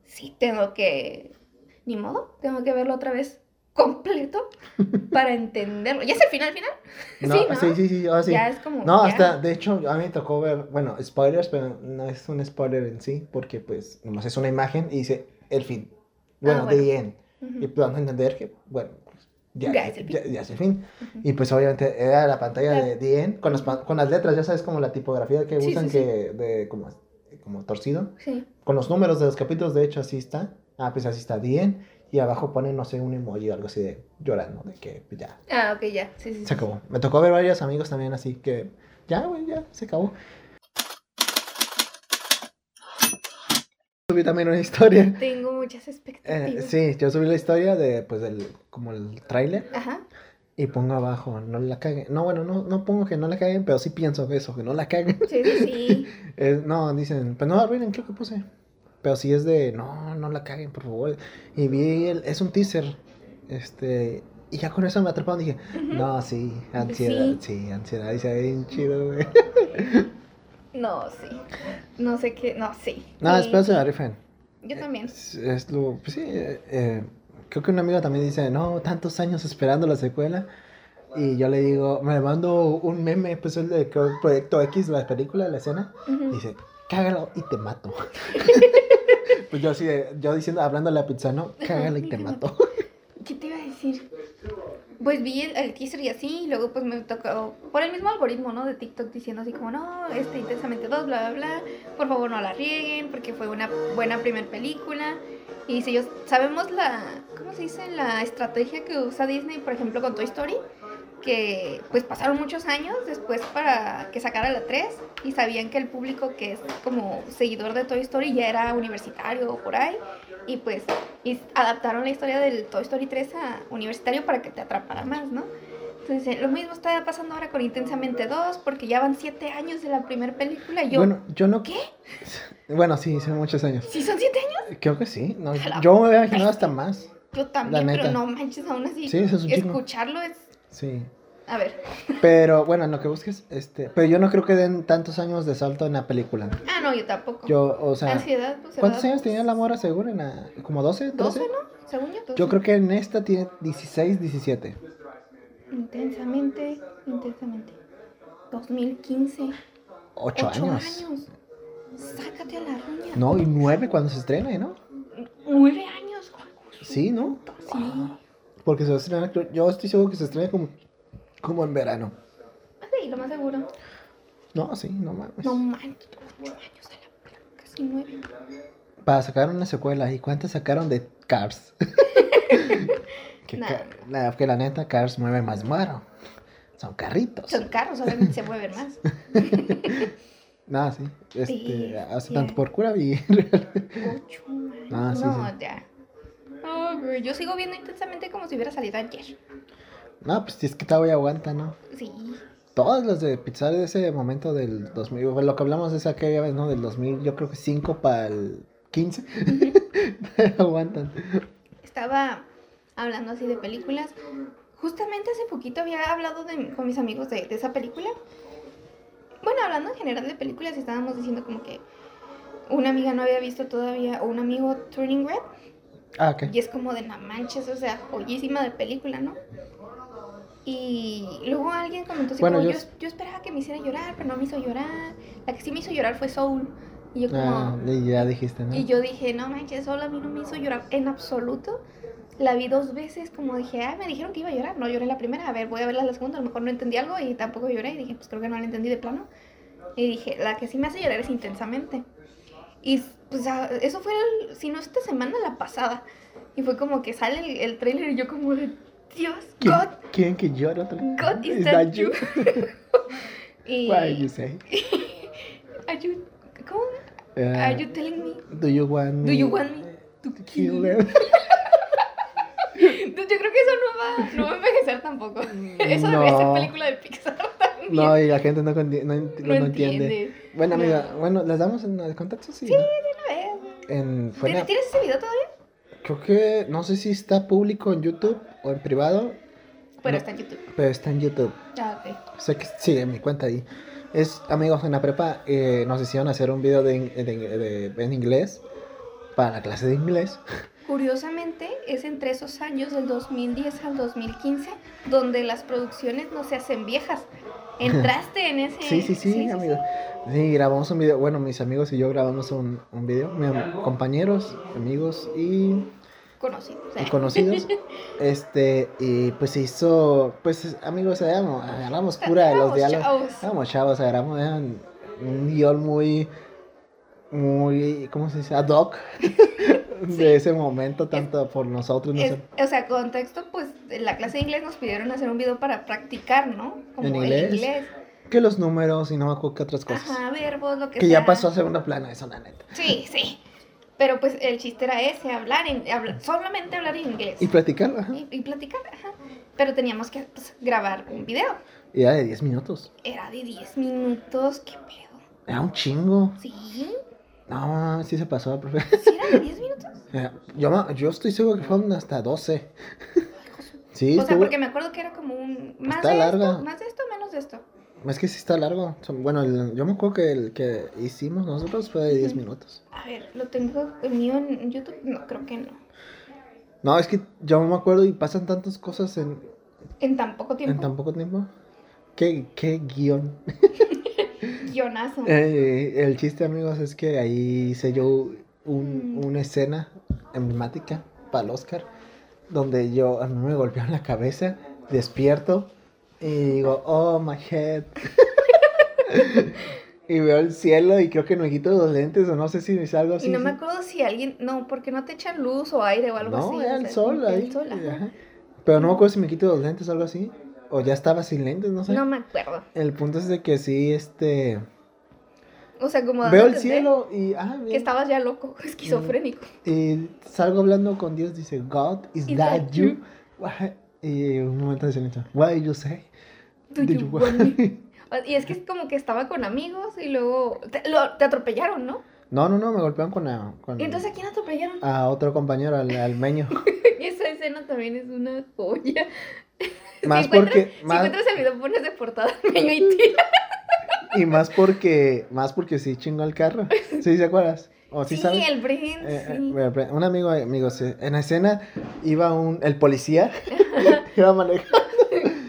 Speaker 2: sí tengo que. Ni modo, tengo que verlo otra vez completo para entenderlo. ¿Ya es el final final?
Speaker 1: No,
Speaker 2: sí, ¿no?
Speaker 1: sí, sí, sí.
Speaker 2: Ya es como.
Speaker 1: No,
Speaker 2: ya.
Speaker 1: hasta, de hecho, a mí me tocó ver, bueno, spoilers, pero no es un spoiler en sí, porque pues nomás es una imagen y dice el fin. Bueno,
Speaker 2: Ah, bueno.
Speaker 1: de end. Y pues entender que, bueno,
Speaker 2: el fin. Ujú.
Speaker 1: Y pues obviamente era la pantalla
Speaker 2: Claro.
Speaker 1: de End con las, con las letras, ya sabes, como la tipografía que
Speaker 2: Sí,
Speaker 1: usan,
Speaker 2: sí, sí.
Speaker 1: que de como, como torcido.
Speaker 2: Sí.
Speaker 1: Con los números de los capítulos, de hecho, así está. Ah, pues así está End. Y abajo ponen, no sé, un emoji o algo así de llorando, de que pues, ya,
Speaker 2: Ah, ok, ya. Sí, sí. sí.
Speaker 1: se acabó. Me tocó ver varios amigos también así que ya, güey, ya, se acabó. Subí también una historia.
Speaker 2: Tengo muchas
Speaker 1: Eh,
Speaker 2: expectativas.
Speaker 1: sí, yo subí la historia de, pues, del, como el tráiler
Speaker 2: Ajá.
Speaker 1: y pongo abajo, no la caguen. No, bueno, no, no pongo que no la caguen, pero sí pienso eso, que no la caguen.
Speaker 2: Sí, sí, sí.
Speaker 1: Eh, no, dicen, pues no arruinen, creo que puse. Pero sí es de, no, no la caguen, por favor. Y vi, el, es un teaser, este, y ya con eso me atraparon, dije, no, sí, ansiedad, sí, ansiedad, y se ve bien chido, güey.
Speaker 2: No, sí. No sé qué. No, sí.
Speaker 1: No, después se la.
Speaker 2: Yo también.
Speaker 1: Es, es lo, pues sí, eh, eh, creo que un amigo también dice, no, tantos años esperando la secuela. Y yo le digo, me mando un meme, pues el de creo, Proyecto X, la película, la escena. Dice, cágalo y te mato. pues yo así, de- yo diciendo, hablando a la pizza, ¿no? Cágalo y te mato.
Speaker 2: ¿Qué te iba a decir? Pues vi el, el teaser y así, y luego pues me tocó por el mismo algoritmo, ¿no? De TikTok diciendo así como, no, este intensamente 2, bla, bla, bla, por favor no la rieguen, porque fue una buena primer película. Y si ellos sabemos la, ¿cómo se dice? La estrategia que usa Disney, por ejemplo, con Toy Story, que pues pasaron muchos años después para que sacara la 3 y sabían que el público que es como seguidor de Toy Story ya era universitario o por ahí y pues y adaptaron la historia del Toy Story 3 a universitario para que te atrapara más, ¿no? Entonces, lo mismo está pasando ahora con Intensamente 2 porque ya van 7 años de la primera película y yo,
Speaker 1: bueno, yo no...
Speaker 2: ¿qué?
Speaker 1: Bueno, sí, son muchos años.
Speaker 2: ¿Sí son 7 años?
Speaker 1: Creo que sí. No, yo me había imaginado hasta más.
Speaker 2: Yo también,
Speaker 1: La
Speaker 2: pero no manches, aún así.
Speaker 1: Sí, eso es un.
Speaker 2: Escucharlo es...
Speaker 1: Sí.
Speaker 2: A ver.
Speaker 1: Pero bueno, en lo que busques, este... Pero yo no creo que den tantos años de salto en la película.
Speaker 2: Ah, no, yo tampoco.
Speaker 1: Yo, o sea...
Speaker 2: Ansiedad, pues...
Speaker 1: ¿Cuántos años tenía la mora seguro en la... ¿Como 12?
Speaker 2: 12,
Speaker 1: 13?
Speaker 2: ¿no? Según yo, 12.
Speaker 1: Yo creo que en esta tiene 16, 17.
Speaker 2: Intensamente, intensamente. 2015.
Speaker 1: 8
Speaker 2: Ocho
Speaker 1: años.
Speaker 2: años. Sácate a la ruña.
Speaker 1: No, y 9 cuando se estrene, ¿no?
Speaker 2: Nueve años.
Speaker 1: Sí, ¿no?
Speaker 2: Sí.
Speaker 1: Porque se va a estrenar, yo estoy seguro que se estrena como, como en verano.
Speaker 2: Sí, lo más seguro.
Speaker 1: No, sí, no mames.
Speaker 2: No manches, ocho años a la casi nueve.
Speaker 1: Para sacar una secuela, ¿y cuántas sacaron de Cars? que,
Speaker 2: Nah.
Speaker 1: ca- la, que la neta, Cars mueve más muero. Son carritos.
Speaker 2: Son carros, solamente se mueven más.
Speaker 1: Nada, sí. Este,
Speaker 2: Sí,
Speaker 1: hace tanto por cura
Speaker 2: años.
Speaker 1: Ah, sí,
Speaker 2: no,
Speaker 1: sí.
Speaker 2: ya. Yo sigo viendo intensamente como si hubiera salido ayer.
Speaker 1: No, pues si es que todavía aguanta, ¿no?
Speaker 2: Sí.
Speaker 1: Todas las de Pixar de ese momento del 2000, bueno, lo que hablamos es aquella vez, ¿no? Del 2000, yo creo que 5 para el 15. Aguantan.
Speaker 2: Estaba hablando así de películas. Justamente hace poquito había hablado de- con mis amigos de, de esa película. Bueno, hablando en general de películas, estábamos diciendo como que una amiga no había visto todavía, o un amigo Turning Red.
Speaker 1: Ah, ok.
Speaker 2: Y es como de no manches, o sea, joyísima de película, ¿no? Y luego alguien comentó así
Speaker 1: Bueno,
Speaker 2: como,
Speaker 1: yo
Speaker 2: yo, yo esperaba que me hiciera llorar, pero no me hizo llorar. La que sí me hizo llorar fue Soul. Y yo como...
Speaker 1: Ah, y ya dijiste, ¿no?
Speaker 2: Y yo dije, no manches, Soul a mí no me hizo llorar en absoluto. La vi dos veces, como dije, ah, me dijeron que iba a llorar. No lloré la primera, a ver, voy a verla la segunda. A lo mejor no entendí algo y tampoco lloré. Y dije, pues creo que no la entendí de plano. Y dije, la que sí me hace llorar es intensamente. Y pues ah, eso fue, el- si no esta semana, la pasada. Y fue como que sale el, el trailer y yo como de, Dios,
Speaker 1: ¿Quién,
Speaker 2: God,
Speaker 1: ¿Quién que llora?
Speaker 2: God is,
Speaker 1: Is
Speaker 2: that,
Speaker 1: that
Speaker 2: you? y,
Speaker 1: Why you say?
Speaker 2: are you, ¿cómo?
Speaker 1: Uh,
Speaker 2: Are you telling me?
Speaker 1: do you want me
Speaker 2: Do you want me to kill you?
Speaker 1: them?
Speaker 2: Yo creo que eso no va, no va a envejecer tampoco. Eso debería ser
Speaker 1: No.
Speaker 2: película de Pixar también.
Speaker 1: No, y la gente no, no,
Speaker 2: No
Speaker 1: no entiende. Bueno,
Speaker 2: No.
Speaker 1: amiga, bueno, ¿les damos en el contacto? Sí.
Speaker 2: Sí,
Speaker 1: ¿no?
Speaker 2: de una vez.
Speaker 1: En, fue en
Speaker 2: ¿Tienes,
Speaker 1: la-
Speaker 2: ¿Tienes ese video todavía?
Speaker 1: Creo que, no sé si está público en YouTube o en privado,
Speaker 2: Pero
Speaker 1: No.
Speaker 2: está en YouTube.
Speaker 1: pero está en YouTube.
Speaker 2: Ah, ok.
Speaker 1: Sé que sí, en mi cuenta ahí. Es, amigos, en la prepa eh, nos hicieron hacer un video de- de- en inglés para la clase de inglés.
Speaker 2: Curiosamente, es entre esos años, del 2010 al 2015, donde las producciones no se hacen viejas. Entraste en ese...
Speaker 1: Sí, sí, sí, amigo. Sí, grabamos un video. Bueno, mis amigos y yo grabamos un, un video. Mi am- compañeros, amigos y,
Speaker 2: Conocido. o sea.
Speaker 1: y conocidos. Este, y pues se hizo, pues amigos, agarramos, agarramos cura de los diálogos. Éramos chavos, agarramos eran un guion muy, muy, ¿cómo se dice? Ad hoc de ese momento, tanto por nosotros. no
Speaker 2: Es-
Speaker 1: sé.
Speaker 2: o sea, contexto, pues en la clase de inglés nos pidieron hacer un video para practicar, ¿no? Como
Speaker 1: ¿En
Speaker 2: el
Speaker 1: inglés?
Speaker 2: inglés.
Speaker 1: Que los números y no me acuerdo qué otras cosas.
Speaker 2: Ajá, verbos, lo que
Speaker 1: que ya
Speaker 2: sea.
Speaker 1: pasó a segunda plana, eso la neta.
Speaker 2: Sí, sí. Pero pues el chiste era ese, hablar, en, hablar solamente hablar inglés.
Speaker 1: Y platicar, ajá.
Speaker 2: Y, y platicar, ajá. Pero teníamos que pues, grabar un video.
Speaker 1: Era de 10 minutos.
Speaker 2: Era de 10 minutos, qué pedo.
Speaker 1: Era un chingo.
Speaker 2: ¿Sí?
Speaker 1: No, sí se pasó, profe.
Speaker 2: ¿Sí era de 10 minutos?
Speaker 1: Eh, Yo, yo estoy seguro que fueron hasta 12. Sí,
Speaker 2: O sea, porque me acuerdo que era como un... Más
Speaker 1: Está
Speaker 2: de
Speaker 1: larga.
Speaker 2: esto, más de esto, menos de esto.
Speaker 1: Es que sí está largo. Bueno, el- yo me acuerdo que el que hicimos nosotros fue de 10
Speaker 2: Ujú.
Speaker 1: minutos.
Speaker 2: A ver, ¿lo tengo el mío en YouTube? No, creo que no.
Speaker 1: No, es que yo me acuerdo y pasan tantas cosas en,
Speaker 2: En tan poco tiempo.
Speaker 1: en tan poco tiempo. ¿Qué, qué guion?
Speaker 2: Guionazo.
Speaker 1: Eh, el chiste, amigos, es que ahí hice yo un-
Speaker 2: Mm.
Speaker 1: una escena emblemática para el Oscar, donde yo, a mí me golpearon la cabeza, despierto y digo, oh my head. y veo el cielo y creo que me quito los lentes o no sé si me salgo así.
Speaker 2: y no me acuerdo si alguien... No, porque no te echan luz o aire o algo
Speaker 1: No,
Speaker 2: así.
Speaker 1: era
Speaker 2: o
Speaker 1: el
Speaker 2: sea,
Speaker 1: sol ahí.
Speaker 2: El sol.
Speaker 1: Pero no me acuerdo si me quito los lentes o algo así. O ya estaba sin lentes, no sé.
Speaker 2: No me acuerdo.
Speaker 1: El punto es de que sí, este...
Speaker 2: O sea, como...
Speaker 1: Veo el cielo y... Ah,
Speaker 2: Que estabas ya loco, esquizofrénico.
Speaker 1: Y salgo hablando con Dios, dice, God, is,
Speaker 2: Is
Speaker 1: that,
Speaker 2: that
Speaker 1: you?
Speaker 2: you?
Speaker 1: Y un momento de silencio, what did you say?
Speaker 2: Do
Speaker 1: Did
Speaker 2: you want me? Y es que es como que estaba con amigos y luego... Te, lo- te atropellaron, ¿no?
Speaker 1: No, no, no, me golpearon con, a, con
Speaker 2: ¿Y entonces a quién atropellaron?
Speaker 1: a otro compañero, al, al meño.
Speaker 2: Esa escena también es una joya.
Speaker 1: Más
Speaker 2: si
Speaker 1: porque...
Speaker 2: si
Speaker 1: Más,
Speaker 2: encuentras el video, pones de portada y
Speaker 1: más porque... Más porque sí chingó el carro. ¿Sí se acuerdas? ¿O sí,
Speaker 2: Sí,
Speaker 1: sabes?
Speaker 2: el Brent,
Speaker 1: Eh, eh,
Speaker 2: sí.
Speaker 1: pero un amigo, amigo, sí, en la escena iba un, el policía, iba manejando.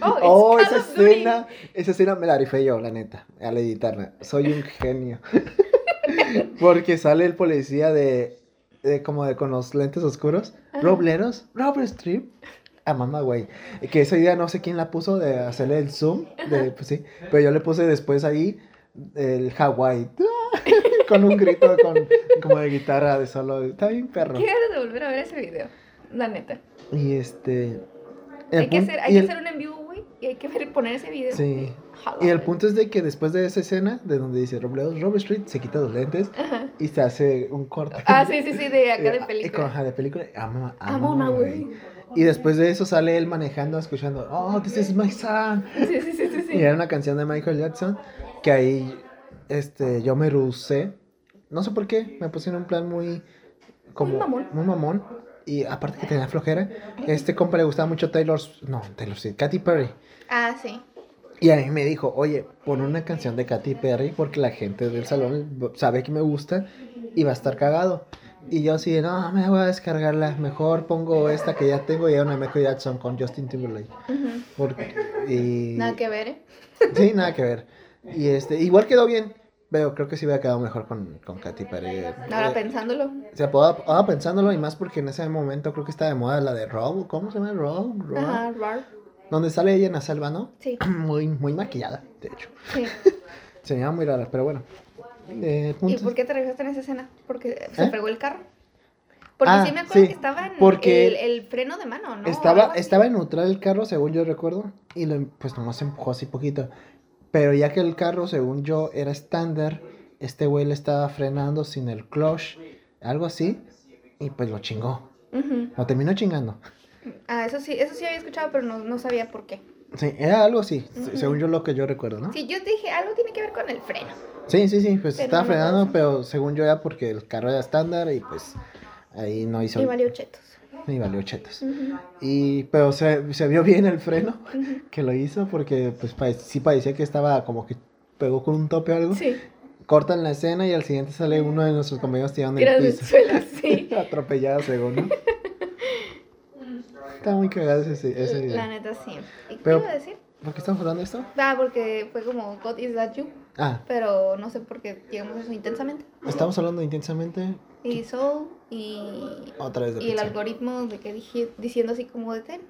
Speaker 2: Oh,
Speaker 1: Oh, esa
Speaker 2: Duty.
Speaker 1: escena, esa escena me la rifé yo, la neta, al editarla. Soy un genio. Porque sale el policía de, de como de con los lentes oscuros, robleros, Robert Strip. A mamá, güey. Que esa idea no sé quién la puso de hacerle el zoom, de, pues sí, pero yo le puse después ahí el Hawaii. con un grito con, como de guitarra de solo. Está bien perro.
Speaker 2: De volver a ver ese video. La neta.
Speaker 1: Y este.
Speaker 2: Hay que hacer, hay que
Speaker 1: el-
Speaker 2: hacer un en vivo, güey. Y hay que ver, poner ese video.
Speaker 1: Sí. Y el punto es de que después de esa escena, de donde dice Robledo, Robert Street se quita los lentes,
Speaker 2: Ajá.
Speaker 1: y se hace un corte.
Speaker 2: Ah, sí, sí, sí, de acá de
Speaker 1: Y con-
Speaker 2: película.
Speaker 1: ajá, de película. Amo
Speaker 2: una, güey.
Speaker 1: Y después de eso sale él manejando, escuchando, oh, this is my son.
Speaker 2: Sí, sí, sí, sí,
Speaker 1: Y era una canción de Michael Jackson que ahí este, yo me rehusé. No sé por qué, me puse en un plan muy. Como,
Speaker 2: Muy mamón.
Speaker 1: muy mamón. Y aparte que tenía flojera, este compa le gustaba mucho Taylor. No, Taylor sí, Katy Perry.
Speaker 2: Ah, sí.
Speaker 1: Y a mí me dijo, oye, pon una canción de Katy Perry porque la gente del salón sabe que me gusta y va a estar cagado. Y yo así, no, me voy a descargarla. Mejor pongo esta que ya tengo y era una Michael Jackson con Justin Timberlake.
Speaker 2: Ujú.
Speaker 1: Porque, y...
Speaker 2: Nada que ver, ¿eh?
Speaker 1: Sí, nada que ver. Y este, igual quedó bien, pero creo que sí hubiera quedado mejor con, con Katy Perry.
Speaker 2: Ahora pensándolo.
Speaker 1: o sea, ahora ahora pensándolo y más porque en ese momento creo que está de moda la de Rob, ¿cómo se llama? Rob, Rob.
Speaker 2: Ajá, rar.
Speaker 1: Donde sale ella en la selva, ¿no?
Speaker 2: Sí,
Speaker 1: Muy, muy maquillada, de hecho.
Speaker 2: sí.
Speaker 1: Se veía muy rara, pero bueno.
Speaker 2: ¿Y por qué te revisaste en esa escena? Porque se
Speaker 1: ¿Eh?
Speaker 2: fregó el carro. Porque
Speaker 1: Ah,
Speaker 2: sí me acuerdo
Speaker 1: sí,
Speaker 2: que estaba en
Speaker 1: porque
Speaker 2: el, el freno de mano, ¿no?
Speaker 1: Estaba, estaba en neutral el carro, según yo recuerdo, y lo, pues nomás empujó así poquito. Pero ya que el carro, según yo, era estándar, este güey le estaba frenando sin el clutch, algo así, y pues lo chingó. Lo terminó chingando.
Speaker 2: Ah, eso sí, eso sí había escuchado, pero no, no sabía por qué.
Speaker 1: Sí, era algo así, según yo lo que yo recuerdo, ¿no?
Speaker 2: Sí, yo dije, algo tiene que ver con el freno.
Speaker 1: Sí, sí, sí, pues
Speaker 2: Pero
Speaker 1: estaba
Speaker 2: no
Speaker 1: frenando, pero según yo era porque el carro era estándar y pues ahí no hizo...
Speaker 2: Y valió chetos.
Speaker 1: y valió chetos. Y, pero se, se vio bien el freno que lo hizo porque pues sí parecía que estaba como que pegó con un tope o algo.
Speaker 2: Sí,
Speaker 1: Cortan la escena y al siguiente sale uno de nuestros compañeros tirando el
Speaker 2: del
Speaker 1: piso.
Speaker 2: suelo, sí.
Speaker 1: Atropellado según, ¿no? Está muy cagado ese, ese.
Speaker 2: La neta sí. ¿Y qué
Speaker 1: Pero-
Speaker 2: iba a decir?
Speaker 1: ¿Por qué estamos hablando de esto?
Speaker 2: Ah, porque fue como God is that you,
Speaker 1: Ah,
Speaker 2: pero no sé por qué llegamos a eso intensamente.
Speaker 1: estamos hablando intensamente
Speaker 2: Y Soul y,
Speaker 1: otra vez de
Speaker 2: y el
Speaker 1: pizza.
Speaker 2: algoritmo de que dije, diciendo así como de ten.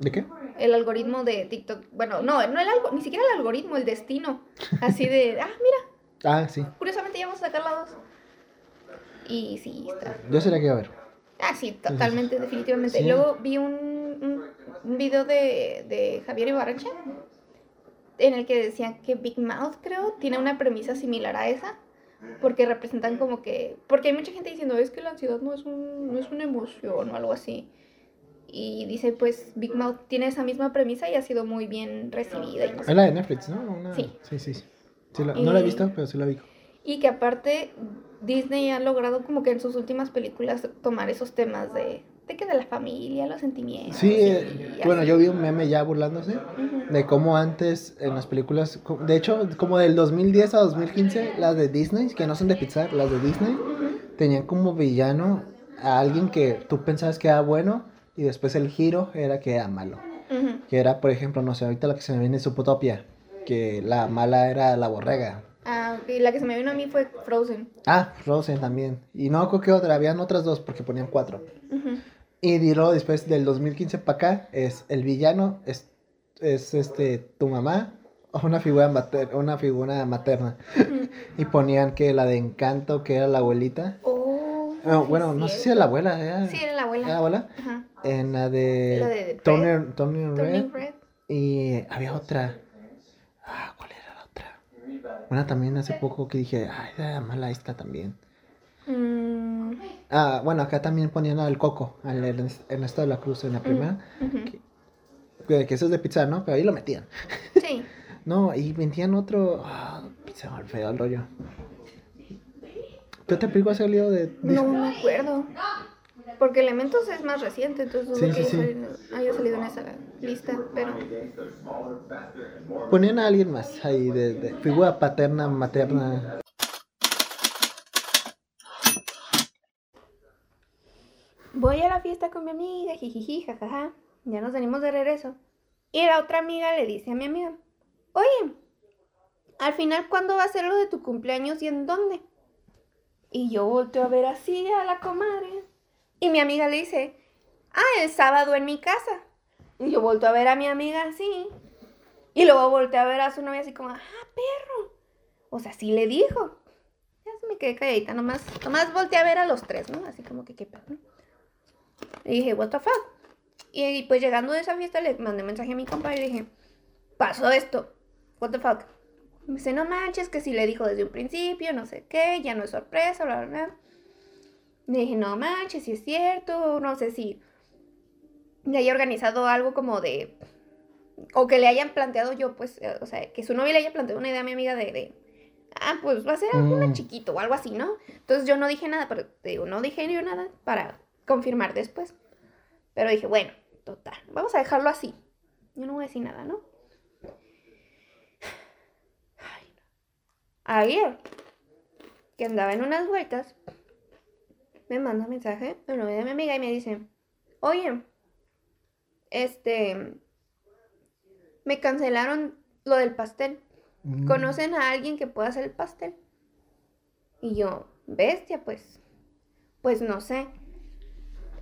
Speaker 1: ¿De qué?
Speaker 2: El algoritmo de TikTok. Bueno, no, no el algo, ni siquiera el algoritmo, el destino. Así de, ah, mira,
Speaker 1: Ah, sí.
Speaker 2: curiosamente ya vamos a sacar la dos. Y sí, está.
Speaker 1: Yo se la quiero ver.
Speaker 2: Ah, sí, totalmente, definitivamente.
Speaker 1: Sí.
Speaker 2: Luego vi un, un, un video de, de Javier Ibarreche en el que decían que Big Mouth, creo, tiene una premisa similar a esa. Porque representan como que. Porque hay mucha gente diciendo, es que la ansiedad no es, un, no es una emoción o algo así. Y dice, pues Big Mouth tiene esa misma premisa y ha sido muy bien recibida. Y, no sé
Speaker 1: Es la de Netflix, ¿no? Una-
Speaker 2: Sí.
Speaker 1: Sí, sí. sí. Sí la- No la he visto, pero sí la vi.
Speaker 2: Y que aparte Disney ha logrado como que en sus últimas películas tomar esos temas de, de que de la familia, los sentimientos.
Speaker 1: Sí,
Speaker 2: y
Speaker 1: eh, bueno,
Speaker 2: así.
Speaker 1: yo vi un meme ya burlándose de cómo antes en las películas, de hecho, como del 2010 a 2015, las de Disney, que no son de Pixar, las de Disney,
Speaker 2: Ujú.
Speaker 1: tenían como villano a alguien que tú pensabas que era bueno y después el giro era que era malo. Que era, por ejemplo, no sé, ahorita la que se me viene es Zootopia, que la mala era la borrega.
Speaker 2: Ah, y la que se me vino a mí fue Frozen.
Speaker 1: Ah, Frozen también. Y no creo que otra, habían otras dos porque ponían cuatro. Y luego después del 2015 para acá es el villano es, es este tu mamá o una figura mater- una figura materna. Y ponían que la de Encanto que era la abuelita.
Speaker 2: Oh,
Speaker 1: No,
Speaker 2: sí
Speaker 1: bueno, no sé si era la abuela, era,
Speaker 2: Sí, era la
Speaker 1: era la
Speaker 2: abuela.
Speaker 1: abuela.
Speaker 2: Ajá.
Speaker 1: En la de,
Speaker 2: La de
Speaker 1: Turner Red.
Speaker 2: Red.
Speaker 1: Y había otra. Ah, ¿cuál era la otra? Una también hace poco que dije, ay, era mala esta también.
Speaker 2: Mm,
Speaker 1: Ah, bueno, acá también ponían al Coco, al Ernest- Ernesto de la Cruz en la primera.
Speaker 2: ujú.
Speaker 1: Que, que eso es de pizza, ¿no? Pero ahí lo metían.
Speaker 2: Sí.
Speaker 1: No, y vendían otro. Pizza mal feo el rollo. ¿Qué otra película ha salido de
Speaker 2: No me acuerdo. Porque Elementos es más reciente, entonces
Speaker 1: Sí,
Speaker 2: que
Speaker 1: sí,
Speaker 2: haya
Speaker 1: sí.
Speaker 2: salido- haya salido en esa lista, pero...
Speaker 1: Ponían a alguien más ahí, de, de figura paterna, materna.
Speaker 2: Voy a la fiesta con mi amiga, jijiji, jajaja. Ya nos venimos de regreso. Y la otra amiga le dice a mi amiga, oye, al final, ¿cuándo va a ser lo de tu cumpleaños y en dónde? Y yo volteo a ver así a la comadre. Y mi amiga le dice, ah, el sábado en mi casa. Y yo volteo a ver a mi amiga así. Y luego volteo a ver a su novia así como, ah, perro. O sea, sí le dijo. Ya se me quedé calladita, nomás, nomás volteé a ver a los tres, ¿no? Así como que qué ¿no? Le dije, what the fuck. Y pues llegando de esa fiesta le mandé mensaje a mi compa y le dije, pasó esto, what the fuck. Me dice, no manches, que si le dijo desde un principio, no sé qué, ya no es sorpresa, bla, bla, bla. Le dije, no manches, si es cierto, no sé si le haya organizado algo como de... O que le hayan planteado yo, pues, eh, o sea, que su novia le haya planteado una idea a mi amiga de... de, ah, pues va a ser algo
Speaker 5: Mm.
Speaker 2: chiquito o algo así, ¿no? Entonces yo no dije nada, pero te digo, no dije yo nada para confirmar después. Pero dije, bueno, total, vamos a dejarlo así. Yo no voy a decir nada, ¿no? Ay, no. Ayer, que andaba en unas vueltas, me manda un mensaje la novia de mi amiga y me dice, oye, este, me cancelaron lo del pastel.
Speaker 1: Mm.
Speaker 2: ¿Conocen a alguien que pueda hacer el pastel? Y yo, bestia, pues, pues no sé.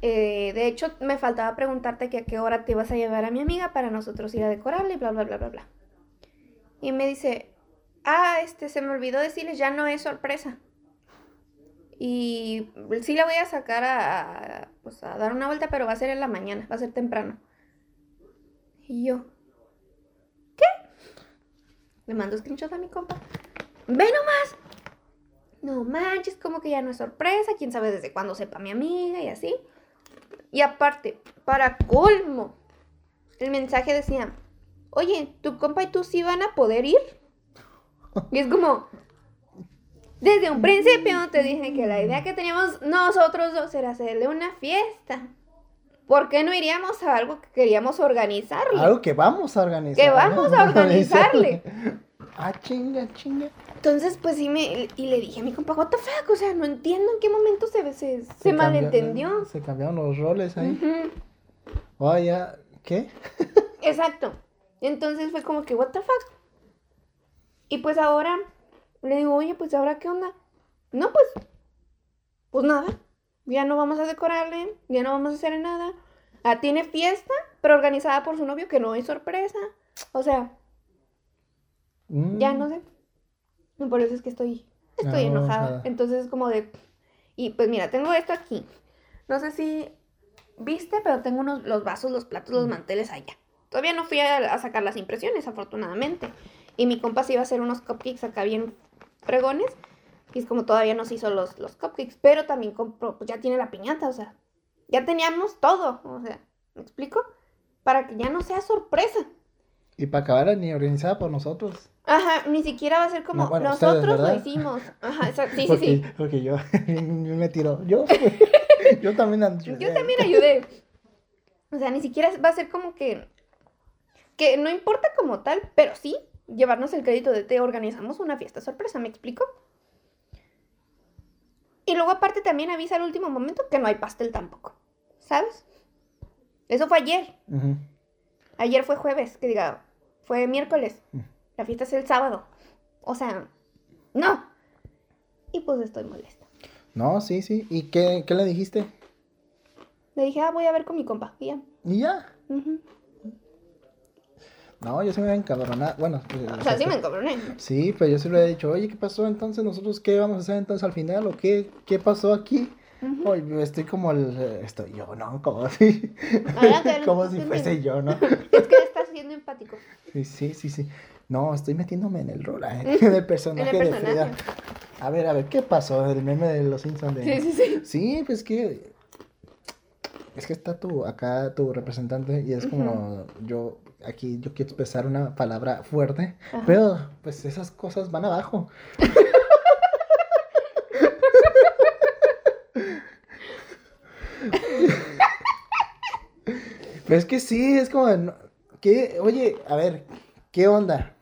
Speaker 2: Eh, de hecho, me faltaba preguntarte que a qué hora te ibas a llevar a mi amiga para nosotros ir a decorarle y bla, bla, bla, bla, bla. Y me dice, ah, este, se me olvidó decirles, ya no es sorpresa. Y sí la voy a sacar a, pues, a dar una vuelta, pero va a ser en la mañana, va a ser temprano. Y yo, ¿qué? Le mando screenshot a mi compa. ¡Ve nomás! No manches, como que ya no es sorpresa, quién sabe desde cuándo sepa mi amiga y así. Y aparte, para colmo, el mensaje decía, oye, tu compa y tú sí van a poder ir. Y es como, desde un principio te dije que la idea que teníamos nosotros dos era hacerle una fiesta. ¿Por qué no iríamos a algo que queríamos organizarle?
Speaker 1: Algo que vamos a organizar.
Speaker 2: Que vamos a organizarle.
Speaker 1: ah, chinga, chinga.
Speaker 2: Entonces, pues sí me. Y le dije a mi compa, what the fuck? O sea, no entiendo en qué momento se, se, se, malentendió.
Speaker 1: Se cambiaron los roles ahí.
Speaker 2: Ujú,
Speaker 1: Oye, ¿qué?
Speaker 2: Exacto. Entonces fue como que, what the fuck. Y pues ahora le digo, oye, pues ahora qué onda. No, pues. Pues nada. Ya no vamos a decorarle. Ya no vamos a hacer nada. Ah, tiene fiesta, pero organizada por su novio, que no es sorpresa. O sea,
Speaker 1: Mm.
Speaker 2: ya no sé. Y Por eso es que estoy, estoy enojada. Entonces es como de... Y pues mira, tengo esto aquí. No sé si viste, pero tengo unos, los vasos, los platos, los manteles allá. Todavía no fui a, a sacar las impresiones, afortunadamente. Y mi compa se iba a hacer unos cupcakes acá bien fregones. Y es como todavía no se hizo los, los cupcakes. Pero también compró, pues ya tiene la piñata, o sea. Ya teníamos todo, o sea. ¿Me explico? Para que ya no sea sorpresa.
Speaker 1: Y para acabar ni organizada por nosotros.
Speaker 2: Ajá, ni siquiera va a ser como
Speaker 1: No, bueno, ustedes,
Speaker 2: nosotros lo hicimos. Ajá, sí, sí,
Speaker 1: porque,
Speaker 2: sí.
Speaker 1: Porque yo me tiro. Yo, yo también ayudé.
Speaker 2: Yo también ayudé. O sea, ni siquiera va a ser como que. Que no importa como tal, pero sí llevarnos el crédito de te organizamos una fiesta sorpresa, ¿me explico? Y luego, aparte, también avisa al último momento que no hay pastel tampoco. ¿Sabes? Eso fue ayer. Ayer fue jueves, que diga, fue miércoles.
Speaker 1: Mm.
Speaker 2: La fiesta es el sábado. O sea, no. Y pues estoy molesta.
Speaker 1: No, sí, sí. ¿Y qué, qué le dijiste?
Speaker 2: Le dije, ah, voy a ver con mi compa. Y ya.
Speaker 1: Y ya. No, yo sí me había encabronado. Bueno, pues,
Speaker 2: O sea, sí me encabroné.
Speaker 1: Sí, pero yo sí le he dicho, oye, ¿qué pasó entonces? ¿Nosotros qué vamos a hacer entonces al final? ¿O qué, qué pasó aquí? Oye, yo estoy como el... Estoy yo, ¿no? Como.
Speaker 2: Adelante,
Speaker 1: como si fuese yo, ¿no?
Speaker 2: Es que estás siendo empático.
Speaker 1: Sí, sí, sí, sí. No, estoy metiéndome en el rol, ¿eh? En el personaje,
Speaker 2: En el
Speaker 1: de Frida. A ver, a ver, ¿qué pasó? El meme de los Simpsons de...
Speaker 2: Sí, sí, sí.
Speaker 1: Sí, pues que... Es que está tu, acá tu representante y es como yo, aquí yo quiero expresar una palabra fuerte,
Speaker 2: Ajá.
Speaker 1: pero pues esas cosas van abajo. Pero es que sí, es como, que, oye, a ver, ¿qué onda?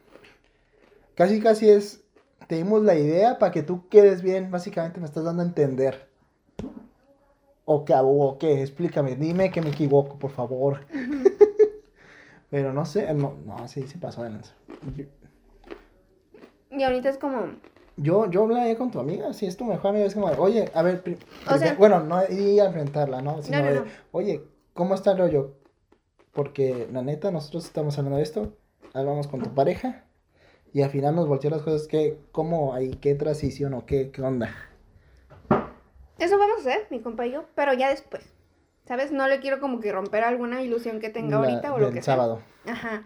Speaker 1: Casi, casi es, te dimos la idea para que tú quedes bien, básicamente me estás dando a entender. ¿O qué? ¿O qué? Explícame, dime que me equivoco, por favor. Pero no sé, no, no, sí, sí pasó de lanza.
Speaker 2: Y ahorita es como,
Speaker 1: yo, yo hablé con tu amiga, si es tu mejor amiga, es como, oye, a ver,
Speaker 2: O sea-
Speaker 1: bueno, no ir a enfrentarla, ¿no? Sino
Speaker 2: no.
Speaker 1: oye, ¿cómo está el rollo? Porque, la neta, nosotros estamos hablando de esto, hablamos con tu pareja, y al final nos volteó las cosas, que, ¿cómo hay, qué transición o qué, qué onda?
Speaker 2: Eso vamos a hacer, mi compa y yo, pero ya después. ¿Sabes? No le quiero como que romper alguna ilusión que tenga
Speaker 1: La-
Speaker 2: ahorita o lo que sea.
Speaker 1: sábado.
Speaker 2: Ajá.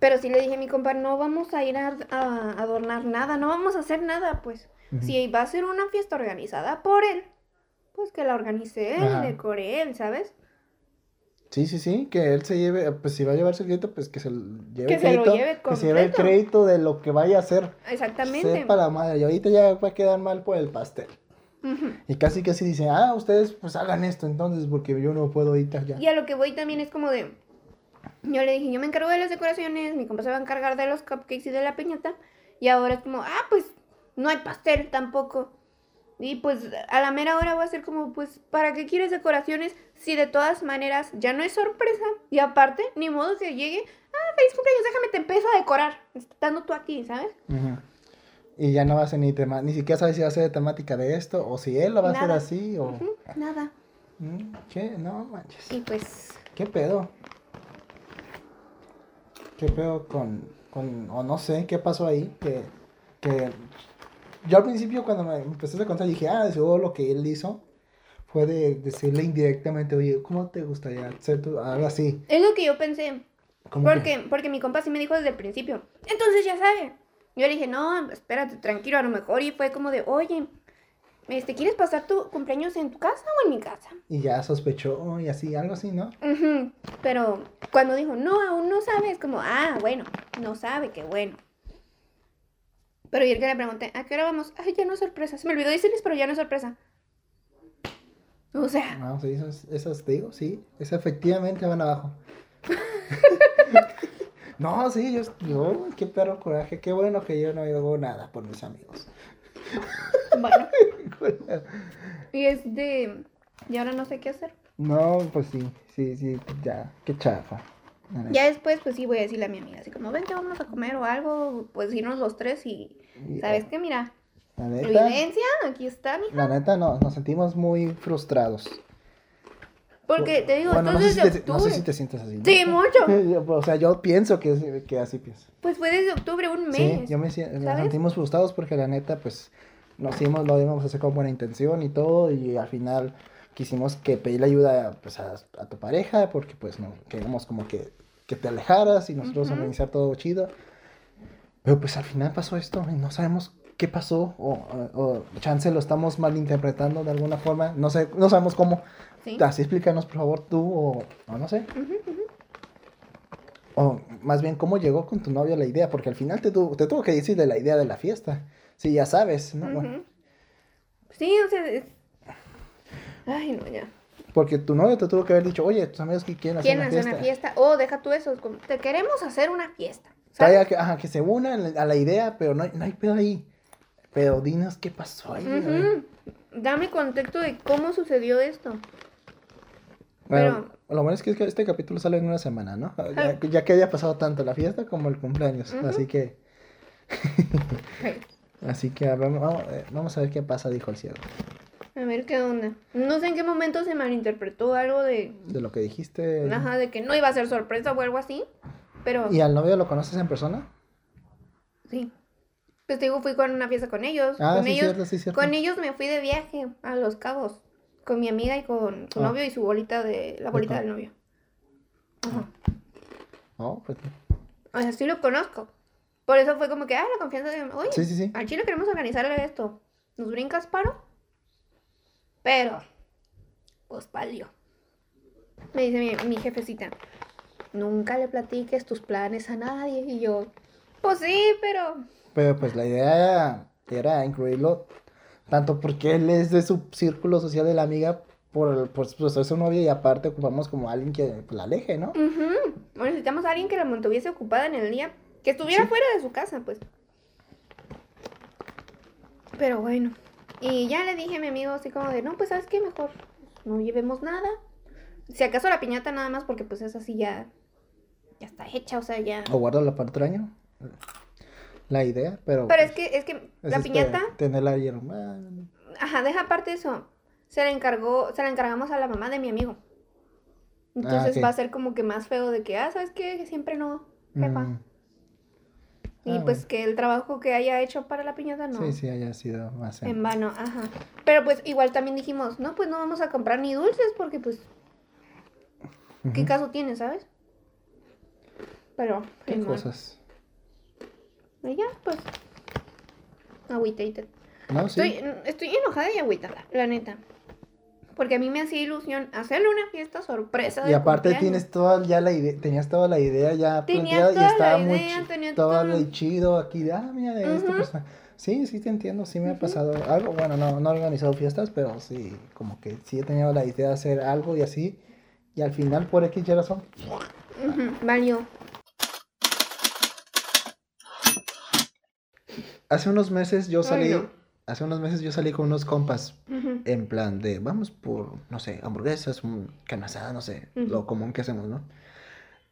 Speaker 2: Pero sí le dije a mi compa, no vamos a ir a, a adornar nada, no vamos a hacer nada, pues. Si va a ser una fiesta organizada por él, pues que la organice él,
Speaker 1: Ajá.
Speaker 2: decore él, ¿sabes?
Speaker 1: Sí, sí, sí, que él se lleve, pues si va a llevarse el crédito, pues que se lo lleve
Speaker 2: Que
Speaker 1: el
Speaker 2: se lo
Speaker 1: crédito,
Speaker 2: lleve
Speaker 1: que se lleve el crédito de lo que vaya a hacer.
Speaker 2: Exactamente.
Speaker 1: Sepa la madre, y ahorita ya va a quedar mal por el pastel. Y casi así dice, ah, ustedes pues hagan esto entonces, porque yo no puedo ahorita ya.
Speaker 2: Y a lo que voy también es como de. Yo le dije, yo me encargo de las decoraciones, mi compa se va a encargar de los cupcakes y de la piñata. Y ahora es como, ah, pues no hay pastel tampoco. Y pues a la mera hora voy a ser como, pues, ¿para qué quieres decoraciones si de todas maneras ya no es sorpresa? Y aparte, ni modo que llegue, ah, feliz cumpleaños, déjame te empiezo a decorar, estando tú aquí, ¿sabes?
Speaker 1: Ujú. Y ya no va a ser ni tema, ni siquiera sabe si va a ser de temática de esto, o si él lo va a hacer así, o...
Speaker 2: Nada.
Speaker 1: Mm, ¿Qué? No manches.
Speaker 2: Y pues,
Speaker 1: ¿Qué pedo? ¿Qué pedo con, con, o no sé, qué pasó ahí? Que, que yo al principio cuando me empecé a contar dije, ah, seguro lo que él hizo fue de decirle indirectamente, oye, ¿cómo te gustaría hacer tu, algo así?
Speaker 2: es lo que yo pensé.
Speaker 1: Que-
Speaker 2: Porque, porque mi compa sí me dijo desde el principio. Entonces ya sabe. Yo le dije, no, espérate, tranquilo, a lo mejor. Y fue como de, oye, este, ¿quieres pasar tu cumpleaños en tu casa o en mi casa?
Speaker 1: Y ya sospechó y así, algo así, ¿no?
Speaker 2: Pero cuando dijo, no, aún no sabe, es como, ah, bueno, no sabe, qué bueno. Pero ayer que le pregunté, ¿a qué hora vamos? Ay, ya no es sorpresa. Se me olvidó decirles, pero ya no es sorpresa. O sea,
Speaker 1: No, sí, esas, esas te digo, sí, esas efectivamente van abajo. no, sí, yo, yo, qué perro coraje, qué bueno que yo no hago nada por mis amigos.
Speaker 2: bueno. Y es de, y ahora no sé qué hacer.
Speaker 1: No, pues sí, sí, sí, ya, qué chafa.
Speaker 2: Ya después, pues sí, voy a decirle a mi amiga, así como, vente, vamos a comer o algo, pues irnos los tres y, ¿sabes qué? Mira,
Speaker 1: La neta,
Speaker 2: evidencia, aquí está, mija.
Speaker 1: la neta no, nos sentimos muy frustrados.
Speaker 2: Porque te digo,
Speaker 1: Bueno, no
Speaker 2: esto
Speaker 1: sé, si te, no sé si te sientes así. ¿no?
Speaker 2: Sí, mucho.
Speaker 1: O sea, yo pienso que, que así pienso.
Speaker 2: Pues fue desde octubre, un mes.
Speaker 1: Sí, yo me sentimos frustrados porque la neta, pues, nos hicimos, lo íbamos a hacer con buena intención y todo, y al final quisimos que pedirle ayuda pues, a, a tu pareja porque pues no queríamos como que, que te alejaras y nosotros
Speaker 2: Ujú.
Speaker 1: organizar todo chido. Pero pues al final pasó esto y no sabemos qué pasó o, o, o chance lo estamos malinterpretando de alguna forma, no sé, no sabemos cómo.
Speaker 2: Sí.
Speaker 1: Así explícanos por favor tú o, o no sé. O más bien, ¿cómo llegó con tu novio la idea? Porque al final te, tuvo- te tuvo que decir de la idea de la fiesta. Sí, ya sabes, ¿no? Bueno.
Speaker 2: Sí, o sea, es- Ay, no, ya.
Speaker 1: porque tu novio te tuvo que haber dicho, oye, tus amigos que quieren hacer
Speaker 2: ¿Quieren
Speaker 1: una
Speaker 2: hacer
Speaker 1: fiesta.
Speaker 2: una fiesta? Oh, deja tú eso. Te queremos hacer una fiesta.
Speaker 1: Que, ajá, que se unan a la idea, pero no hay, no hay pedo ahí. Pero dinos qué pasó ahí.
Speaker 2: Dame contexto de cómo sucedió esto.
Speaker 1: Bueno, lo bueno es que este capítulo sale en una semana, ¿no? Ya, ya que haya pasado tanto la fiesta como el cumpleaños. Así que, así que vamos, eh, vamos a ver qué pasa, dijo el cielo.
Speaker 2: A ver qué onda. No sé en qué momento se malinterpretó algo de.
Speaker 1: De lo que dijiste.
Speaker 2: Ajá, de que no iba a ser sorpresa o algo así. Pero
Speaker 1: ¿Y al novio lo conoces en persona?
Speaker 2: sí. Pues te digo, fui con una fiesta con ellos.
Speaker 1: Ah,
Speaker 2: con
Speaker 1: sí,
Speaker 2: ellos,
Speaker 1: cierto, sí, cierto.
Speaker 2: con ellos me fui de viaje a Los Cabos. Con mi amiga y con su
Speaker 1: Ah.
Speaker 2: novio y su bolita de. La bolita del novio. Ajá.
Speaker 1: Oh, pues,
Speaker 2: O sea, sí lo conozco. Por eso fue como que, ah, la confianza de. Oye,
Speaker 1: sí, sí, sí.
Speaker 2: al chile queremos organizarle esto. ¿Nos brincas paro? Pero, pues valió. Me dice mi, mi jefecita, nunca le platiques tus planes a nadie. Y yo, pues sí, pero.
Speaker 1: Pero pues la idea era, era incluirlo tanto porque él es de su círculo social de la amiga por, por, por ser su novia y aparte ocupamos como alguien que la aleje, ¿no?
Speaker 2: ujú, bueno, necesitamos a alguien que la mantuviese ocupada en el día. Que estuviera
Speaker 1: Sí.
Speaker 2: fuera de su casa, pues. Pero bueno. Y ya le dije a mi amigo así como de, no, pues sabes qué, mejor no llevemos nada. Si acaso la piñata nada más porque pues esa sí ya, ya está hecha, o sea, ya...
Speaker 1: O guardarla para otro año. La idea, pero...
Speaker 2: Pero es
Speaker 1: pues,
Speaker 2: que, es que
Speaker 1: es
Speaker 2: la
Speaker 1: este,
Speaker 2: piñata,
Speaker 1: Tenerla ahí en- ah,
Speaker 2: ajá, deja aparte eso, se la encargó, se la encargamos a la mamá de mi amigo. Entonces
Speaker 1: ok.
Speaker 2: va a ser como que más feo de que, ah, ¿sabes qué? Que siempre no, jefa.
Speaker 1: mm,
Speaker 2: y
Speaker 1: ah,
Speaker 2: pues
Speaker 1: bueno.
Speaker 2: que el trabajo que haya hecho para la piñata no.
Speaker 1: Sí, sí, haya sido más... en-
Speaker 2: En vano, ajá. Pero pues igual también dijimos, no, pues no vamos a comprar ni dulces porque pues, ¿qué caso tiene, sabes? pero...
Speaker 1: ¿Qué cosas?
Speaker 2: Y ya, pues... Agüitaita.
Speaker 1: No, sí.
Speaker 2: Estoy, estoy enojada y agüitada, la neta. Porque a mí me hacía ilusión hacerle una fiesta sorpresa.
Speaker 1: Y
Speaker 2: de
Speaker 1: aparte
Speaker 2: cumpleaños.
Speaker 1: tienes toda ya la idea, tenías toda la idea ya
Speaker 2: Tenía
Speaker 1: planteada
Speaker 2: toda
Speaker 1: y
Speaker 2: la
Speaker 1: estaba muy
Speaker 2: idea,
Speaker 1: chi-
Speaker 2: tenía
Speaker 1: todo
Speaker 2: todo.
Speaker 1: lo chido aquí, de, ah, mira, de esto,
Speaker 2: Ujú.
Speaker 1: pues, sí, sí te entiendo, sí me ha pasado algo, bueno, no, no he organizado fiestas, pero sí, como que sí he tenido la idea de hacer algo y así, y al final por X y razón,
Speaker 2: Ujú, valió.
Speaker 1: Hace unos meses yo
Speaker 2: Ay,
Speaker 1: salí,
Speaker 2: no.
Speaker 1: hace unos meses yo salí con unos compas,
Speaker 2: Ujú,
Speaker 1: en plan de, vamos por, no sé, hamburguesas, un carne asada, no sé,
Speaker 2: Ujú.
Speaker 1: lo común que hacemos, ¿no?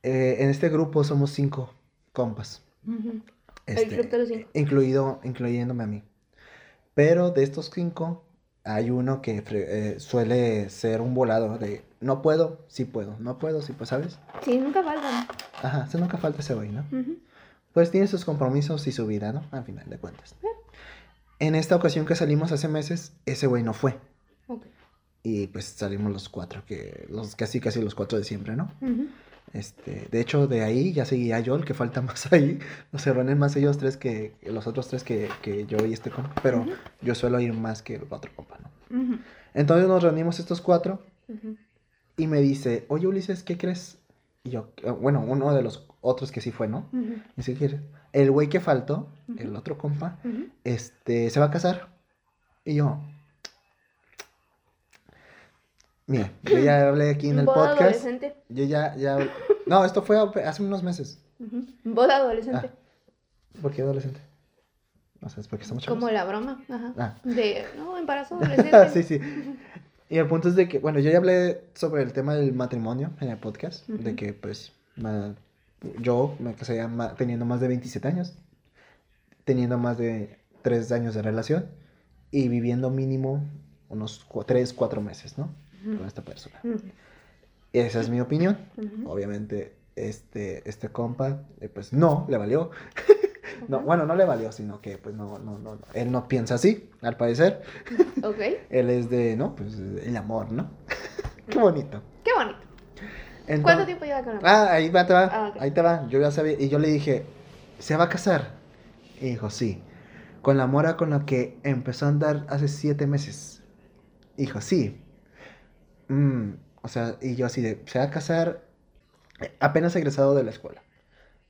Speaker 1: Eh, en este grupo somos cinco compas.
Speaker 2: ujú. El
Speaker 1: Este,
Speaker 2: cinco.
Speaker 1: incluido, incluyéndome a mí. Pero de estos cinco, hay uno que eh, suele ser un volado de no puedo, sí puedo, no puedo, sí pues, ¿sabes?
Speaker 2: Sí, nunca faltan.
Speaker 1: Ajá, se nunca falta ese güey, ¿no?
Speaker 2: Ujú.
Speaker 1: Pues tiene sus compromisos y su vida, ¿no? Al final de cuentas. En esta ocasión que salimos hace meses, ese güey no fue.
Speaker 2: Ok.
Speaker 1: Y pues salimos los cuatro, que los casi casi los cuatro de siempre, ¿no? Este, de hecho, de ahí ya seguía yo, el que falta más ahí. No se reúnen más ellos tres que los otros tres que, que yo y este compa. Pero yo suelo ir más que el otro compa, ¿no? Entonces nos reunimos estos cuatro y me dice, oye Ulises, ¿qué crees? Y yo, bueno, uno de los otros que sí fue, ¿no? ¿qué crees? El güey que faltó, el otro compa, este, se va a casar. Y yo, mira, yo ya hablé aquí en el
Speaker 2: Boda
Speaker 1: podcast.
Speaker 2: adolescente.
Speaker 1: Yo ya, ya, no, esto fue hace unos meses.
Speaker 2: Boda adolescente.
Speaker 1: ¿Por qué adolescente? O sea, es porque estamos chavos.
Speaker 2: Como la broma. Ajá.
Speaker 1: Ah.
Speaker 2: De, no, embarazo adolescente.
Speaker 1: sí, sí. Y el punto es de que, bueno, yo ya hablé sobre el tema del matrimonio en el podcast, de que pues yo me casé teniendo más de 27 años, teniendo más de 3 años de relación y viviendo mínimo unos 3, 4 meses, ¿no? Con esta persona. Esa es mi opinión. Obviamente, este, este compa, eh, pues no, le valió. No, bueno, no le valió, sino que pues no, no, no, no. Él no piensa así, al parecer.
Speaker 2: Ok.
Speaker 1: Él es de, no, pues el amor, ¿no? Qué bonito.
Speaker 2: Qué bonito.
Speaker 1: Entonces-
Speaker 2: ¿Cuánto tiempo lleva con la
Speaker 1: Ah, ahí va, te va,
Speaker 2: Ah,
Speaker 1: ahí te va. Yo ya sabía, y yo le dije, ¿se va a casar? Y dijo, sí. Con la mora con la que empezó a andar hace siete meses. Dijo, sí. Mm, o sea, y yo así de, ¿se va a casar? Apenas egresado de la escuela.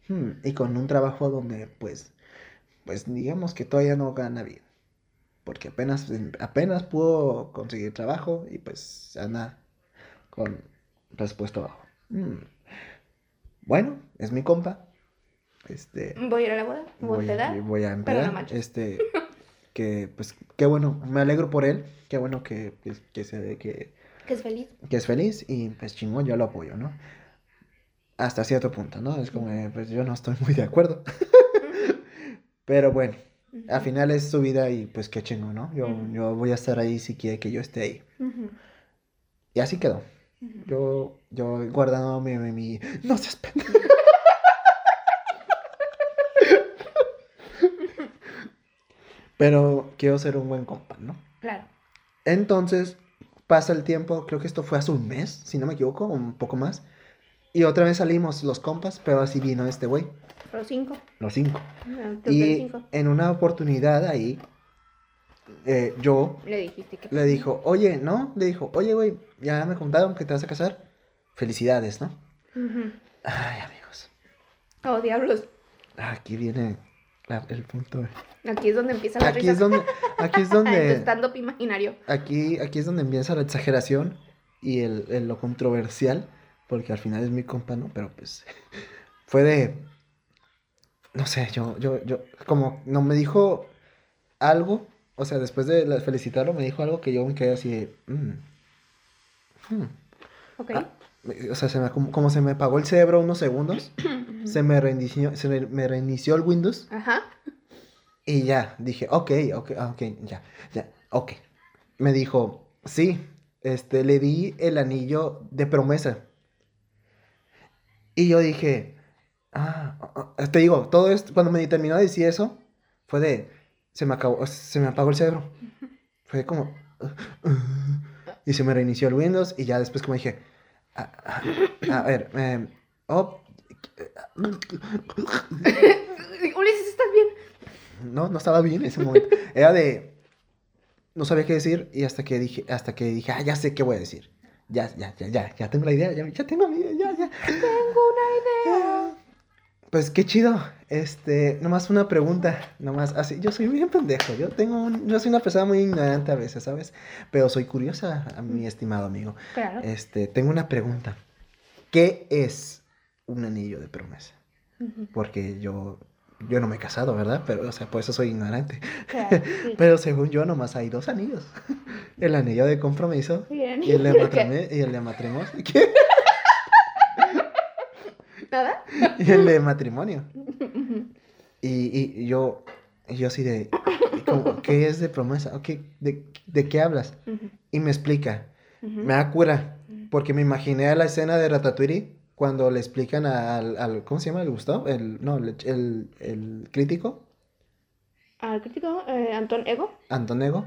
Speaker 1: Hmm, y con un trabajo donde, pues, pues digamos que todavía no gana bien. Porque apenas, apenas pudo conseguir trabajo y pues anda con respuesta bajo. Mm. Bueno, es mi compa. Este,
Speaker 2: Voy a ir a la boda. Voy a
Speaker 1: voy, a
Speaker 2: no manches.
Speaker 1: este, que pues, qué bueno, me alegro por él. Qué bueno que, pues, que se ve que,
Speaker 2: Que es feliz.
Speaker 1: que es feliz y pues chingón, yo lo apoyo, ¿no? Hasta cierto punto, ¿no? Es como, eh, pues yo no estoy muy de acuerdo. Pero bueno, al final es su vida y pues qué chingo, ¿no? Yo, yo voy a estar ahí si quiere que yo esté ahí. Y así quedó. Yo, yo guardando mi, mi, mi- No seas pendejo. Pero quiero ser un buen compa, ¿no?
Speaker 2: Claro.
Speaker 1: Entonces, pasa el tiempo, creo que esto fue hace un mes, si no me equivoco, un poco más. Y otra vez salimos los compas, pero así vino este güey,
Speaker 2: Los cinco.
Speaker 1: los cinco. Y
Speaker 2: cinco.
Speaker 1: en una oportunidad ahí, eh, yo
Speaker 2: Le dijiste que.
Speaker 1: le dijo, oye, ¿no? Le dijo, oye, güey, ya me contaron que te vas a casar. Felicidades, ¿no? Ay, amigos.
Speaker 2: Oh, diablos.
Speaker 1: Aquí viene la- el punto.
Speaker 2: Aquí es donde empieza la
Speaker 1: Aquí es donde, aquí es donde,
Speaker 2: stand-up imaginario.
Speaker 1: aquí, aquí es donde empieza la exageración y el, el- lo controversial, porque al final es mi compa, ¿no? Pero pues fue de, no sé, yo, yo, yo, como no me dijo algo, o sea, después de la- felicitarlo me dijo algo que yo me quedé así de, mm, hmm.
Speaker 2: Ok.
Speaker 1: Ah, o sea, se me, como, como se me apagó el cerebro unos segundos, se me reinició, se me- me reinició el Windows.
Speaker 2: Ajá.
Speaker 1: Y ya, dije, ok, ok, ah, ok, ya, ya, ok. Me dijo, sí, este, le di el anillo de promesa. Y yo dije, ah, ah, te digo, todo esto, cuando me terminó de decir eso, fue de, se me acabó, se me apagó el cerebro. Fue como, y se me reinició el Windows y ya después como dije, a, a- a ver, eh, Oh,
Speaker 2: Ulises, ¿estás bien?
Speaker 1: no, no estaba bien en ese momento. Era de. No sabía qué decir y hasta que dije, hasta que dije, ah, ya sé qué voy a decir. Ya, ya, ya, ya, ya tengo la idea, ya, ya tengo mi idea, ya, ya.
Speaker 2: Tengo una idea.
Speaker 1: Pues qué chido. Este, nomás una pregunta, nomás así. Yo soy bien pendejo. Yo tengo un, yo soy una persona muy ignorante a veces, ¿sabes? Pero soy curiosa, a mi estimado amigo.
Speaker 2: Claro.
Speaker 1: Este, tengo una pregunta. ¿Qué es un anillo de promesa? Porque yo, yo no me he casado, ¿verdad? Pero, o sea, por eso soy ignorante.
Speaker 2: claro, sí.
Speaker 1: Pero según yo, nomás hay dos anillos. El anillo de compromiso
Speaker 2: Bien.
Speaker 1: y el de,
Speaker 2: ¿Qué?
Speaker 1: matrime- y el de matrimonio. ¿Qué?
Speaker 2: ¿Nada?
Speaker 1: Y el de matrimonio. Y, y yo, yo así de, como, ¿qué es de promesa? Ok, ¿de, ¿de qué hablas? Y me explica. Me da cura, porque me imaginé a la escena de Ratatouille cuando le explican al, al- ¿cómo se llama? ¿El Gustavo? El, no, el, el, el crítico,
Speaker 2: Al crítico, eh, Antón Ego.
Speaker 1: Antonego,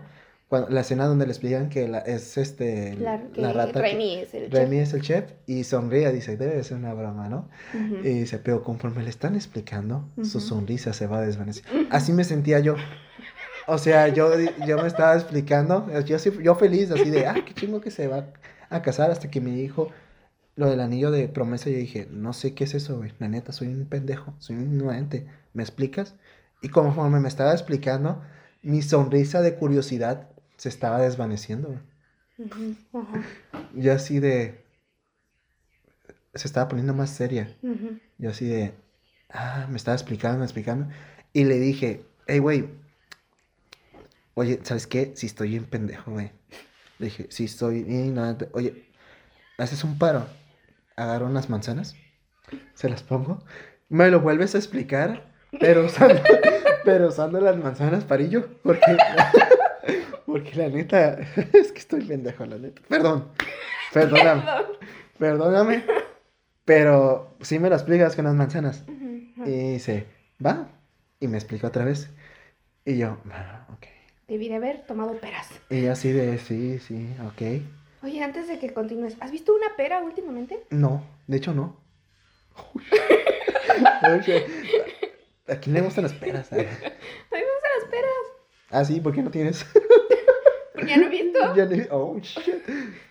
Speaker 1: cuando, la escena donde le explican que la- es este, el-
Speaker 2: La, que
Speaker 1: la rata. que-
Speaker 2: Remy es el
Speaker 1: Remy
Speaker 2: chef.
Speaker 1: es el chef y sonríe, dice, debe de ser una broma, ¿no?
Speaker 2: Ujú.
Speaker 1: Y dice, pero conforme le están explicando, su sonrisa se va a desvanecer. Así me sentía yo. O sea, yo, yo me estaba explicando, yo, yo feliz, así de, ah, qué chingo que se va a casar, hasta que me dijo lo del anillo de promesa. Yo dije, no sé qué es eso, güey. La neta, soy un pendejo, soy un ignorante. ¿Me explicas? Y conforme me estaba explicando, mi sonrisa de curiosidad se estaba desvaneciendo,
Speaker 2: ajá,
Speaker 1: Yo así de. Se estaba poniendo más seria.
Speaker 2: ujú.
Speaker 1: Yo así de, ah, me estaba explicando, explicando. Y le dije, hey, güey, oye, ¿sabes qué? Si estoy bien pendejo, güey. Le dije, si estoy bien. Oye, ¿haces un paro? Agarro unas manzanas, se las pongo, me lo vuelves a explicar, pero usando, pero usando las manzanas parillo, porque, porque la neta, es que estoy pendejo, la neta. Perdón, perdóname,
Speaker 2: Perdón.
Speaker 1: perdóname, pero sí me lo explicas con las manzanas. Y dice, va. Y me explica otra vez. Y yo, ah, ok.
Speaker 2: Debí de haber tomado peras.
Speaker 1: Y así de, sí, sí, ok.
Speaker 2: Oye, antes de que continúes, ¿has visto una pera últimamente?
Speaker 1: No, de hecho no. ¿A quién le gustan las peras?
Speaker 2: A mí me gustan las peras.
Speaker 1: Ah, sí, ¿por qué no tienes?
Speaker 2: Porque ya no he visto.
Speaker 1: Ya no he- oh, shit.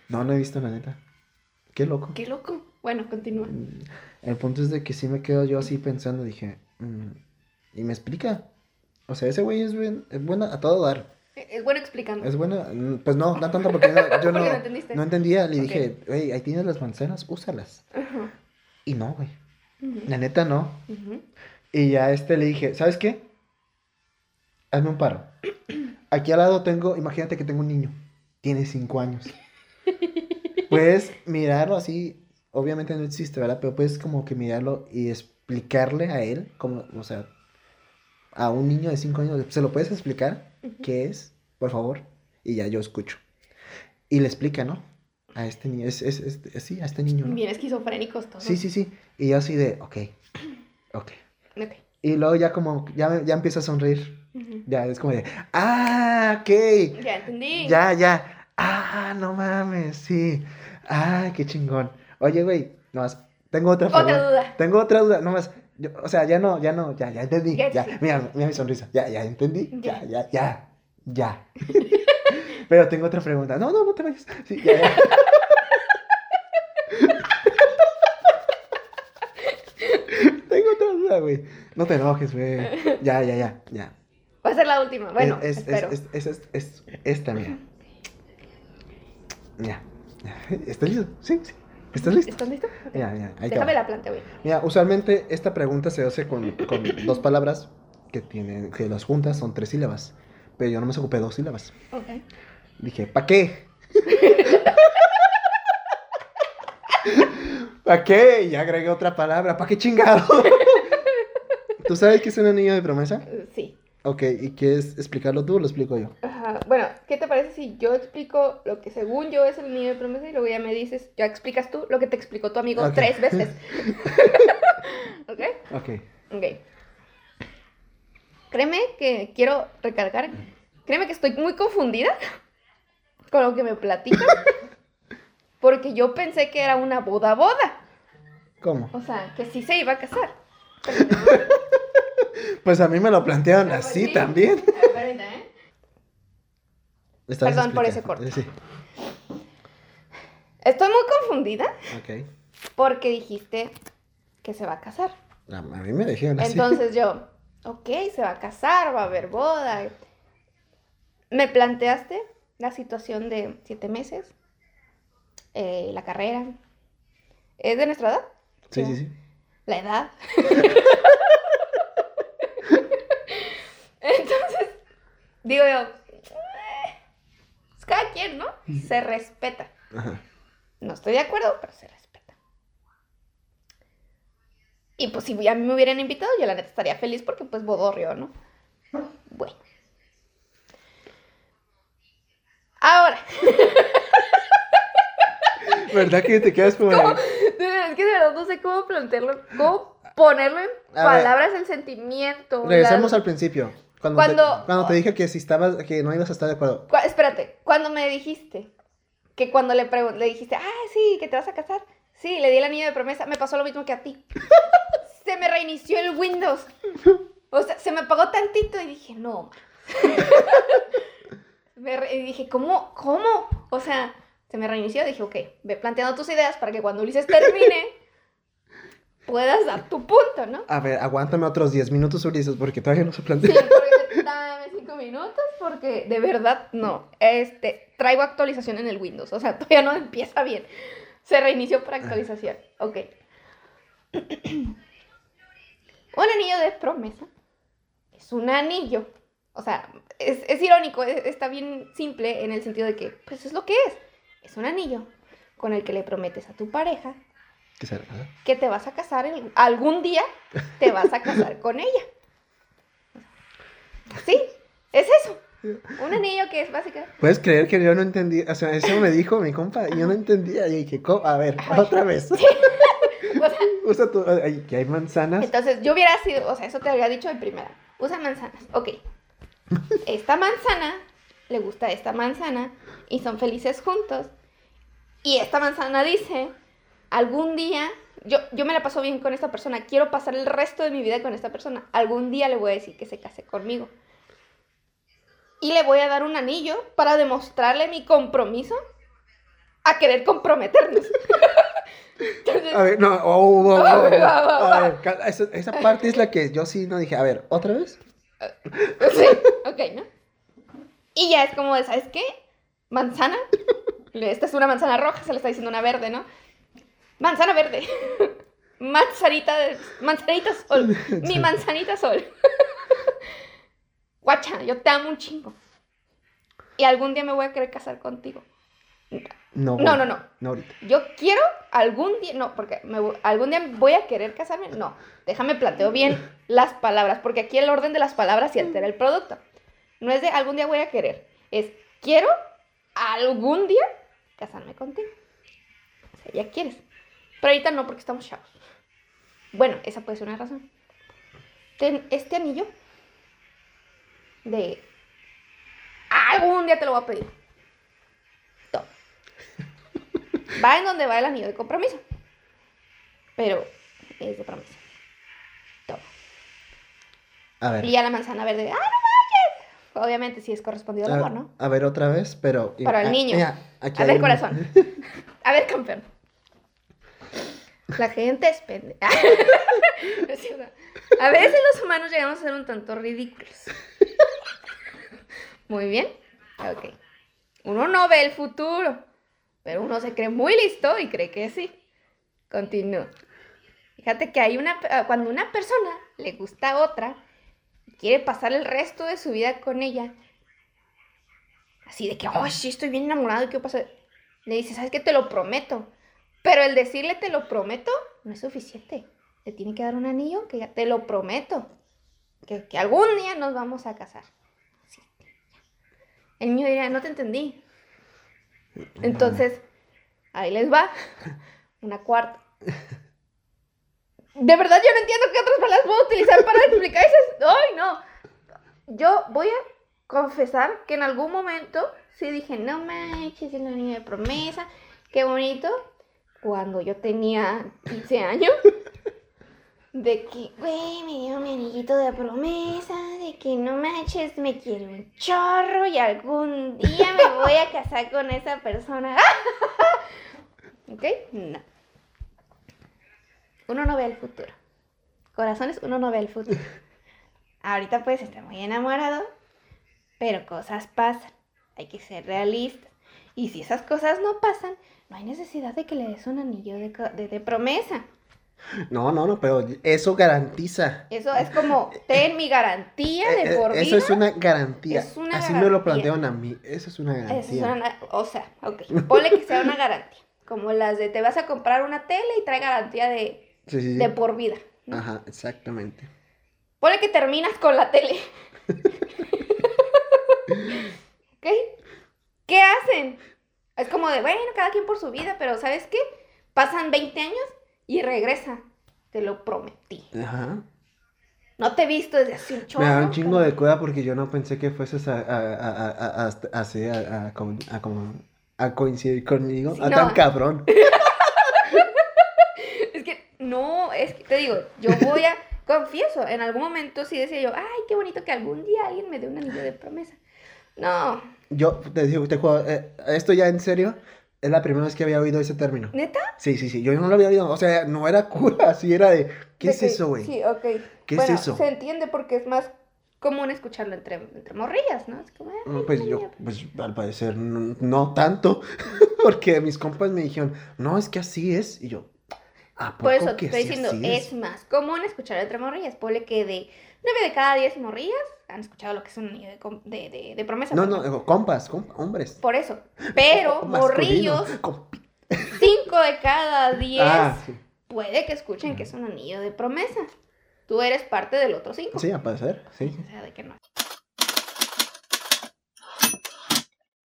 Speaker 1: No, no he visto la neta. Qué loco.
Speaker 2: Qué loco. Bueno, continúa.
Speaker 1: Mm, El punto es de que sí me quedo yo así pensando, dije, mm, y me explica. O sea, ese güey es, buen- es bueno a todo dar.
Speaker 2: Eh, Es bueno explicando.
Speaker 1: Es bueno, mm, pues no, no tanto porque no- yo no,
Speaker 2: Porque no
Speaker 1: entendía. Le dije, güey, ahí tienes las manzanas, úsalas.
Speaker 2: Ajá.
Speaker 1: Y no, güey. La neta no. Y ya a este le dije, ¿sabes qué? Hazme un paro. Aquí al lado tengo, imagínate que tengo un niño. Tiene cinco años. Puedes mirarlo así, obviamente no existe, ¿verdad? Pero puedes como que mirarlo y explicarle a él, como, o sea, a un niño de cinco años, ¿se lo puedes explicar? ¿Qué es? Por favor. Y ya yo escucho. Y le explica, ¿no? A este niño, es, es, es- sí, a este niño, ¿no?
Speaker 2: Bien esquizofrénicos todos.
Speaker 1: Sí, sí, sí. Y yo así de, ok, ok.
Speaker 2: Ok.
Speaker 1: Y luego ya como, ya, ya empieza a sonreír. Ya es como de, ah, ok.
Speaker 2: Ya entendí.
Speaker 1: Ya, ya. Ah, no mames, sí. Ah, qué chingón. Oye, güey, nomás, tengo otra
Speaker 2: Otra duda.
Speaker 1: Tengo otra duda, nomás. yo- o sea, ya no, ya no, ya, ya entendí.
Speaker 2: Ya,
Speaker 1: mira, mira mi sonrisa. Ya, ya entendí. Ya,
Speaker 2: Ya.
Speaker 1: ya, ya, ya. Pero tengo otra pregunta. No, no, no te vayas. Sí, ya, ya. tengo otra duda, güey. No te enojes, güey. Ya, ya, ya, ya.
Speaker 2: Va a ser la última. Bueno,
Speaker 1: es, es,
Speaker 2: espero.
Speaker 1: es, es, es, es- esta, mira. Ya. ya. ¿Estás listo? Sí, sí. ¿Estás listo?
Speaker 2: ¿Estás listo?
Speaker 1: Ya, ya. Ahí
Speaker 2: Déjame la planteo bien.
Speaker 1: Mira, usualmente esta pregunta se hace con, con dos palabras que tienen, que las juntas son tres sílabas. Pero yo no me ocupé dos sílabas.
Speaker 2: Ok.
Speaker 1: Dije, ¿pa' qué? ¿Para qué? Y agregué otra palabra. ¿Para qué chingado? ¿Tú sabes qué es un anillo de promesa?
Speaker 2: Sí.
Speaker 1: Ok, ¿y quieres explicarlo tú o lo explico yo?
Speaker 2: Ajá. Bueno, ¿qué te parece si yo explico lo que según yo es el niño de promesa y luego ya me dices, ya explicas tú lo que te explicó tu amigo tres veces? ¿Ok?
Speaker 1: Ok.
Speaker 2: Ok. Créeme que quiero recargar. Créeme que estoy muy confundida con lo que me platican. Porque yo pensé que era una boda boda.
Speaker 6: ¿Cómo?
Speaker 2: O sea, que sí se iba a casar.
Speaker 6: Pues a mí me lo plantearon así
Speaker 2: Sí.
Speaker 6: también.
Speaker 2: A ver, permítame, ¿eh? Perdón por ese
Speaker 1: Sí,
Speaker 2: Estoy muy confundida
Speaker 1: ok.
Speaker 2: porque dijiste que se va a casar.
Speaker 1: A a mí me dijeron así.
Speaker 2: Entonces yo, ok, se va a casar, va a haber boda. Me planteaste la situación de siete meses, eh, la carrera. ¿Es de nuestra edad?
Speaker 1: Sí, sí, sí.
Speaker 2: La edad. Entonces, digo yo, es cada quien, ¿no? Se respeta.
Speaker 1: Ajá.
Speaker 2: No estoy de acuerdo, pero se respeta. Y pues si a mí me hubieran invitado, yo la neta estaría feliz porque pues bodorrio, ¿no? Bueno. Ahora,
Speaker 1: ¿Verdad que te quedas como... de
Speaker 2: verdad no sé cómo plantearlo, cómo ponerlo en
Speaker 1: A ver.
Speaker 2: palabras el sentimiento.
Speaker 1: Regresemos
Speaker 2: la-
Speaker 1: al principio. Cuando,
Speaker 2: Cuando-
Speaker 1: te, cuando te dije que si estabas, que no ibas a estar de acuerdo.
Speaker 2: Cu- espérate, cuando me dijiste que cuando le le dijiste, ah, sí, que te vas a casar, sí, le di el anillo de promesa, me pasó lo mismo que a ti. se me reinició el Windows. O sea, se me apagó tantito y dije, no. me y dije, ¿cómo? ¿Cómo? O sea, se me reinició, dije, ok, ve planteando tus ideas para que cuando Ulises termine puedas dar tu punto, ¿no?
Speaker 1: A ver, aguántame otros 10 minutos, Ulises, porque todavía no se
Speaker 2: Sí,
Speaker 1: plantea.
Speaker 2: porque dame cinco minutos porque de verdad no. Este, traigo actualización en el Windows, o sea, todavía no empieza bien. Se reinició por actualización. Ok. un anillo de promesa es un anillo. O sea, es, es irónico, es- está bien simple en el sentido de que, pues es lo que es. Es un anillo con el que le prometes a tu pareja
Speaker 1: ¿Qué será? ¿Ah?
Speaker 2: que te vas a casar, el- algún día te vas a casar con ella. Sí, es eso. Un anillo que es básicamente...
Speaker 1: ¿Puedes creer que yo no entendí? O sea, eso me dijo mi compa y yo no entendía. Y dije, ¿cómo? a ver,
Speaker 2: Ay.
Speaker 1: otra vez.
Speaker 2: O sea,
Speaker 1: Usa tu... ay, que hay manzanas.
Speaker 2: entonces yo hubiera sido, o sea, eso te habría dicho de primera. Usa manzanas, ok. Esta manzana le gusta esta manzana y son felices juntos. Y esta manzana dice, algún día, yo, yo me la paso bien con esta persona, quiero pasar el resto de mi vida con esta persona. Algún día le voy a decir que se case conmigo. Y le voy a dar un anillo para demostrarle mi compromiso a querer comprometernos. Entonces,
Speaker 1: A ver, no, oh, oh, oh, oh,
Speaker 2: A
Speaker 1: oh.
Speaker 2: ver,
Speaker 1: esa, esa parte es la que yo sí no dije. A ver, ¿otra vez?
Speaker 2: Sí, ok, ¿no? Y ya es como de, ¿sabes qué? Manzana. Esta es una manzana roja, se le está diciendo una verde, ¿no? Manzana verde. Manzanita, de- manzanita sol. Mi manzanita sol. Guacha, yo te amo un chingo. Y algún día me voy a querer casar contigo.
Speaker 1: No.
Speaker 2: No, no, no.
Speaker 1: No ahorita.
Speaker 2: Yo quiero algún día, no, porque me algún día voy a querer casarme. No, déjame planteo bien las palabras, porque aquí el orden de las palabras sí altera el producto. No es de algún día voy a querer, es quiero algún día casarme contigo. O sea, ya quieres. Pero ahorita no, porque estamos chavos. Bueno, esa puede ser una razón. Ten este anillo de algún día te lo voy a pedir. Toma. Va en donde va el anillo de compromiso. Pero es de promesa. Toma.
Speaker 1: A ver.
Speaker 2: Y ya la manzana verde. ¡Ah, no manches! Obviamente sí es correspondido al amor, ¿no?
Speaker 1: a ver, otra vez, pero.
Speaker 2: Para el niño.
Speaker 1: mira, aquí
Speaker 2: A ver,
Speaker 1: un-
Speaker 2: corazón. A ver, campeón. La gente es pende. No es cierto. A veces los humanos llegamos a ser un tanto ridículos. Muy bien. Ok. Uno no ve el futuro, pero uno se cree muy listo y cree que sí. Continúo. Fíjate que hay una, ah, cuando una persona le gusta a otra quiere pasar el resto de su vida con ella, así de que, oh, sí, estoy bien enamorado y qué pasa. Le dice, ¿sabes qué? Te lo prometo. Pero el decirle te lo prometo no es suficiente. Le tiene que dar un anillo que ya te lo prometo. Que, que algún día nos vamos a casar. Sí. El niño diría, no te entendí. Entonces, ahí les va. Una cuarta. De verdad yo no entiendo qué otras palabras puedo utilizar para explicar esas. ¡Ay, no! Yo voy a confesar que en algún momento sí dije, no manches, el anillo de promesa, qué bonito. Cuando yo tenía 15 años. De que, güey, me dio mi anillito de promesa, de que no manches, me quiere un chorro y algún día me voy a casar con esa persona. ¿Ok? No. Uno no ve el futuro. Corazones, uno no ve el futuro. Ahorita puedes estar muy enamorado, pero cosas pasan. Hay que ser realistas. Y si esas cosas no pasan, no hay necesidad de que le des un anillo de, de- de promesa.
Speaker 1: No, no, no, pero eso garantiza.
Speaker 2: Eso es como, ten mi garantía
Speaker 1: Eh,
Speaker 2: de
Speaker 1: eh,
Speaker 2: por vida.
Speaker 1: Eso es una garantía.
Speaker 2: Es una
Speaker 1: Así me lo plantearon a mí. Eso es una
Speaker 2: Eso
Speaker 1: garantía.
Speaker 2: es una- o sea, ok, ponle que sea una garantía. Como las de te vas a comprar una tele y trae garantía de,
Speaker 1: Sí, sí, sí.
Speaker 2: de por vida. ¿no?
Speaker 1: Ajá, exactamente.
Speaker 2: Ponle que terminas con la tele. ¿Ok? ¿Qué hacen? Es como de, bueno, cada quien por su vida, pero ¿sabes qué? Pasan 20 años y regresa. Te lo prometí.
Speaker 1: Ajá.
Speaker 2: No te he visto desde hace un chorro.
Speaker 1: Me da un chingo
Speaker 2: pero-
Speaker 1: de cueva porque yo no pensé que fueses a, a, a, a, a, a- así a, a, con- a como- a coincidir conmigo.
Speaker 2: Sí,
Speaker 1: a
Speaker 2: no.
Speaker 1: tan cabrón.
Speaker 2: Es que, no, es que te digo, yo voy a, confieso, en algún momento sí decía yo, ay, qué bonito que algún día alguien me dé un anillo de promesa. No,
Speaker 1: Yo te digo, te juego, eh, esto ya en serio, es la primera vez que había oído ese término.
Speaker 2: ¿neta?
Speaker 1: Sí, sí, sí, yo no lo había oído, o sea, no era cura, así era de, ¿qué
Speaker 2: De
Speaker 1: es
Speaker 2: que-
Speaker 1: eso, güey?
Speaker 2: Sí, ok.
Speaker 1: ¿Qué es
Speaker 2: Bueno,
Speaker 1: eso?
Speaker 2: Se entiende porque es más común escucharlo entre, entre morrillas, ¿no? Es como,
Speaker 1: No,
Speaker 2: "Ay,
Speaker 1: Pues yo,
Speaker 2: niña".
Speaker 1: pues al parecer no, no tanto, porque mis compas me dijeron, no, es que así es, y yo, ¿a poco
Speaker 2: Por eso te estoy diciendo,
Speaker 1: así
Speaker 2: es más común escucharlo entre morrillas. Ponle que de 9 de cada 10 morrillas han escuchado lo que es un anillo de, de, de, de promesa.
Speaker 1: No, no,
Speaker 2: ejemplo.
Speaker 1: digo, compas, compa- hombres.
Speaker 2: Por eso. Pero morrillos, 5 de cada 10
Speaker 1: Ah, sí.
Speaker 2: puede que escuchen que es un anillo de promesa. Tú eres parte del otro 5.
Speaker 1: Sí, al parecer, sí.
Speaker 2: O sea, de que no.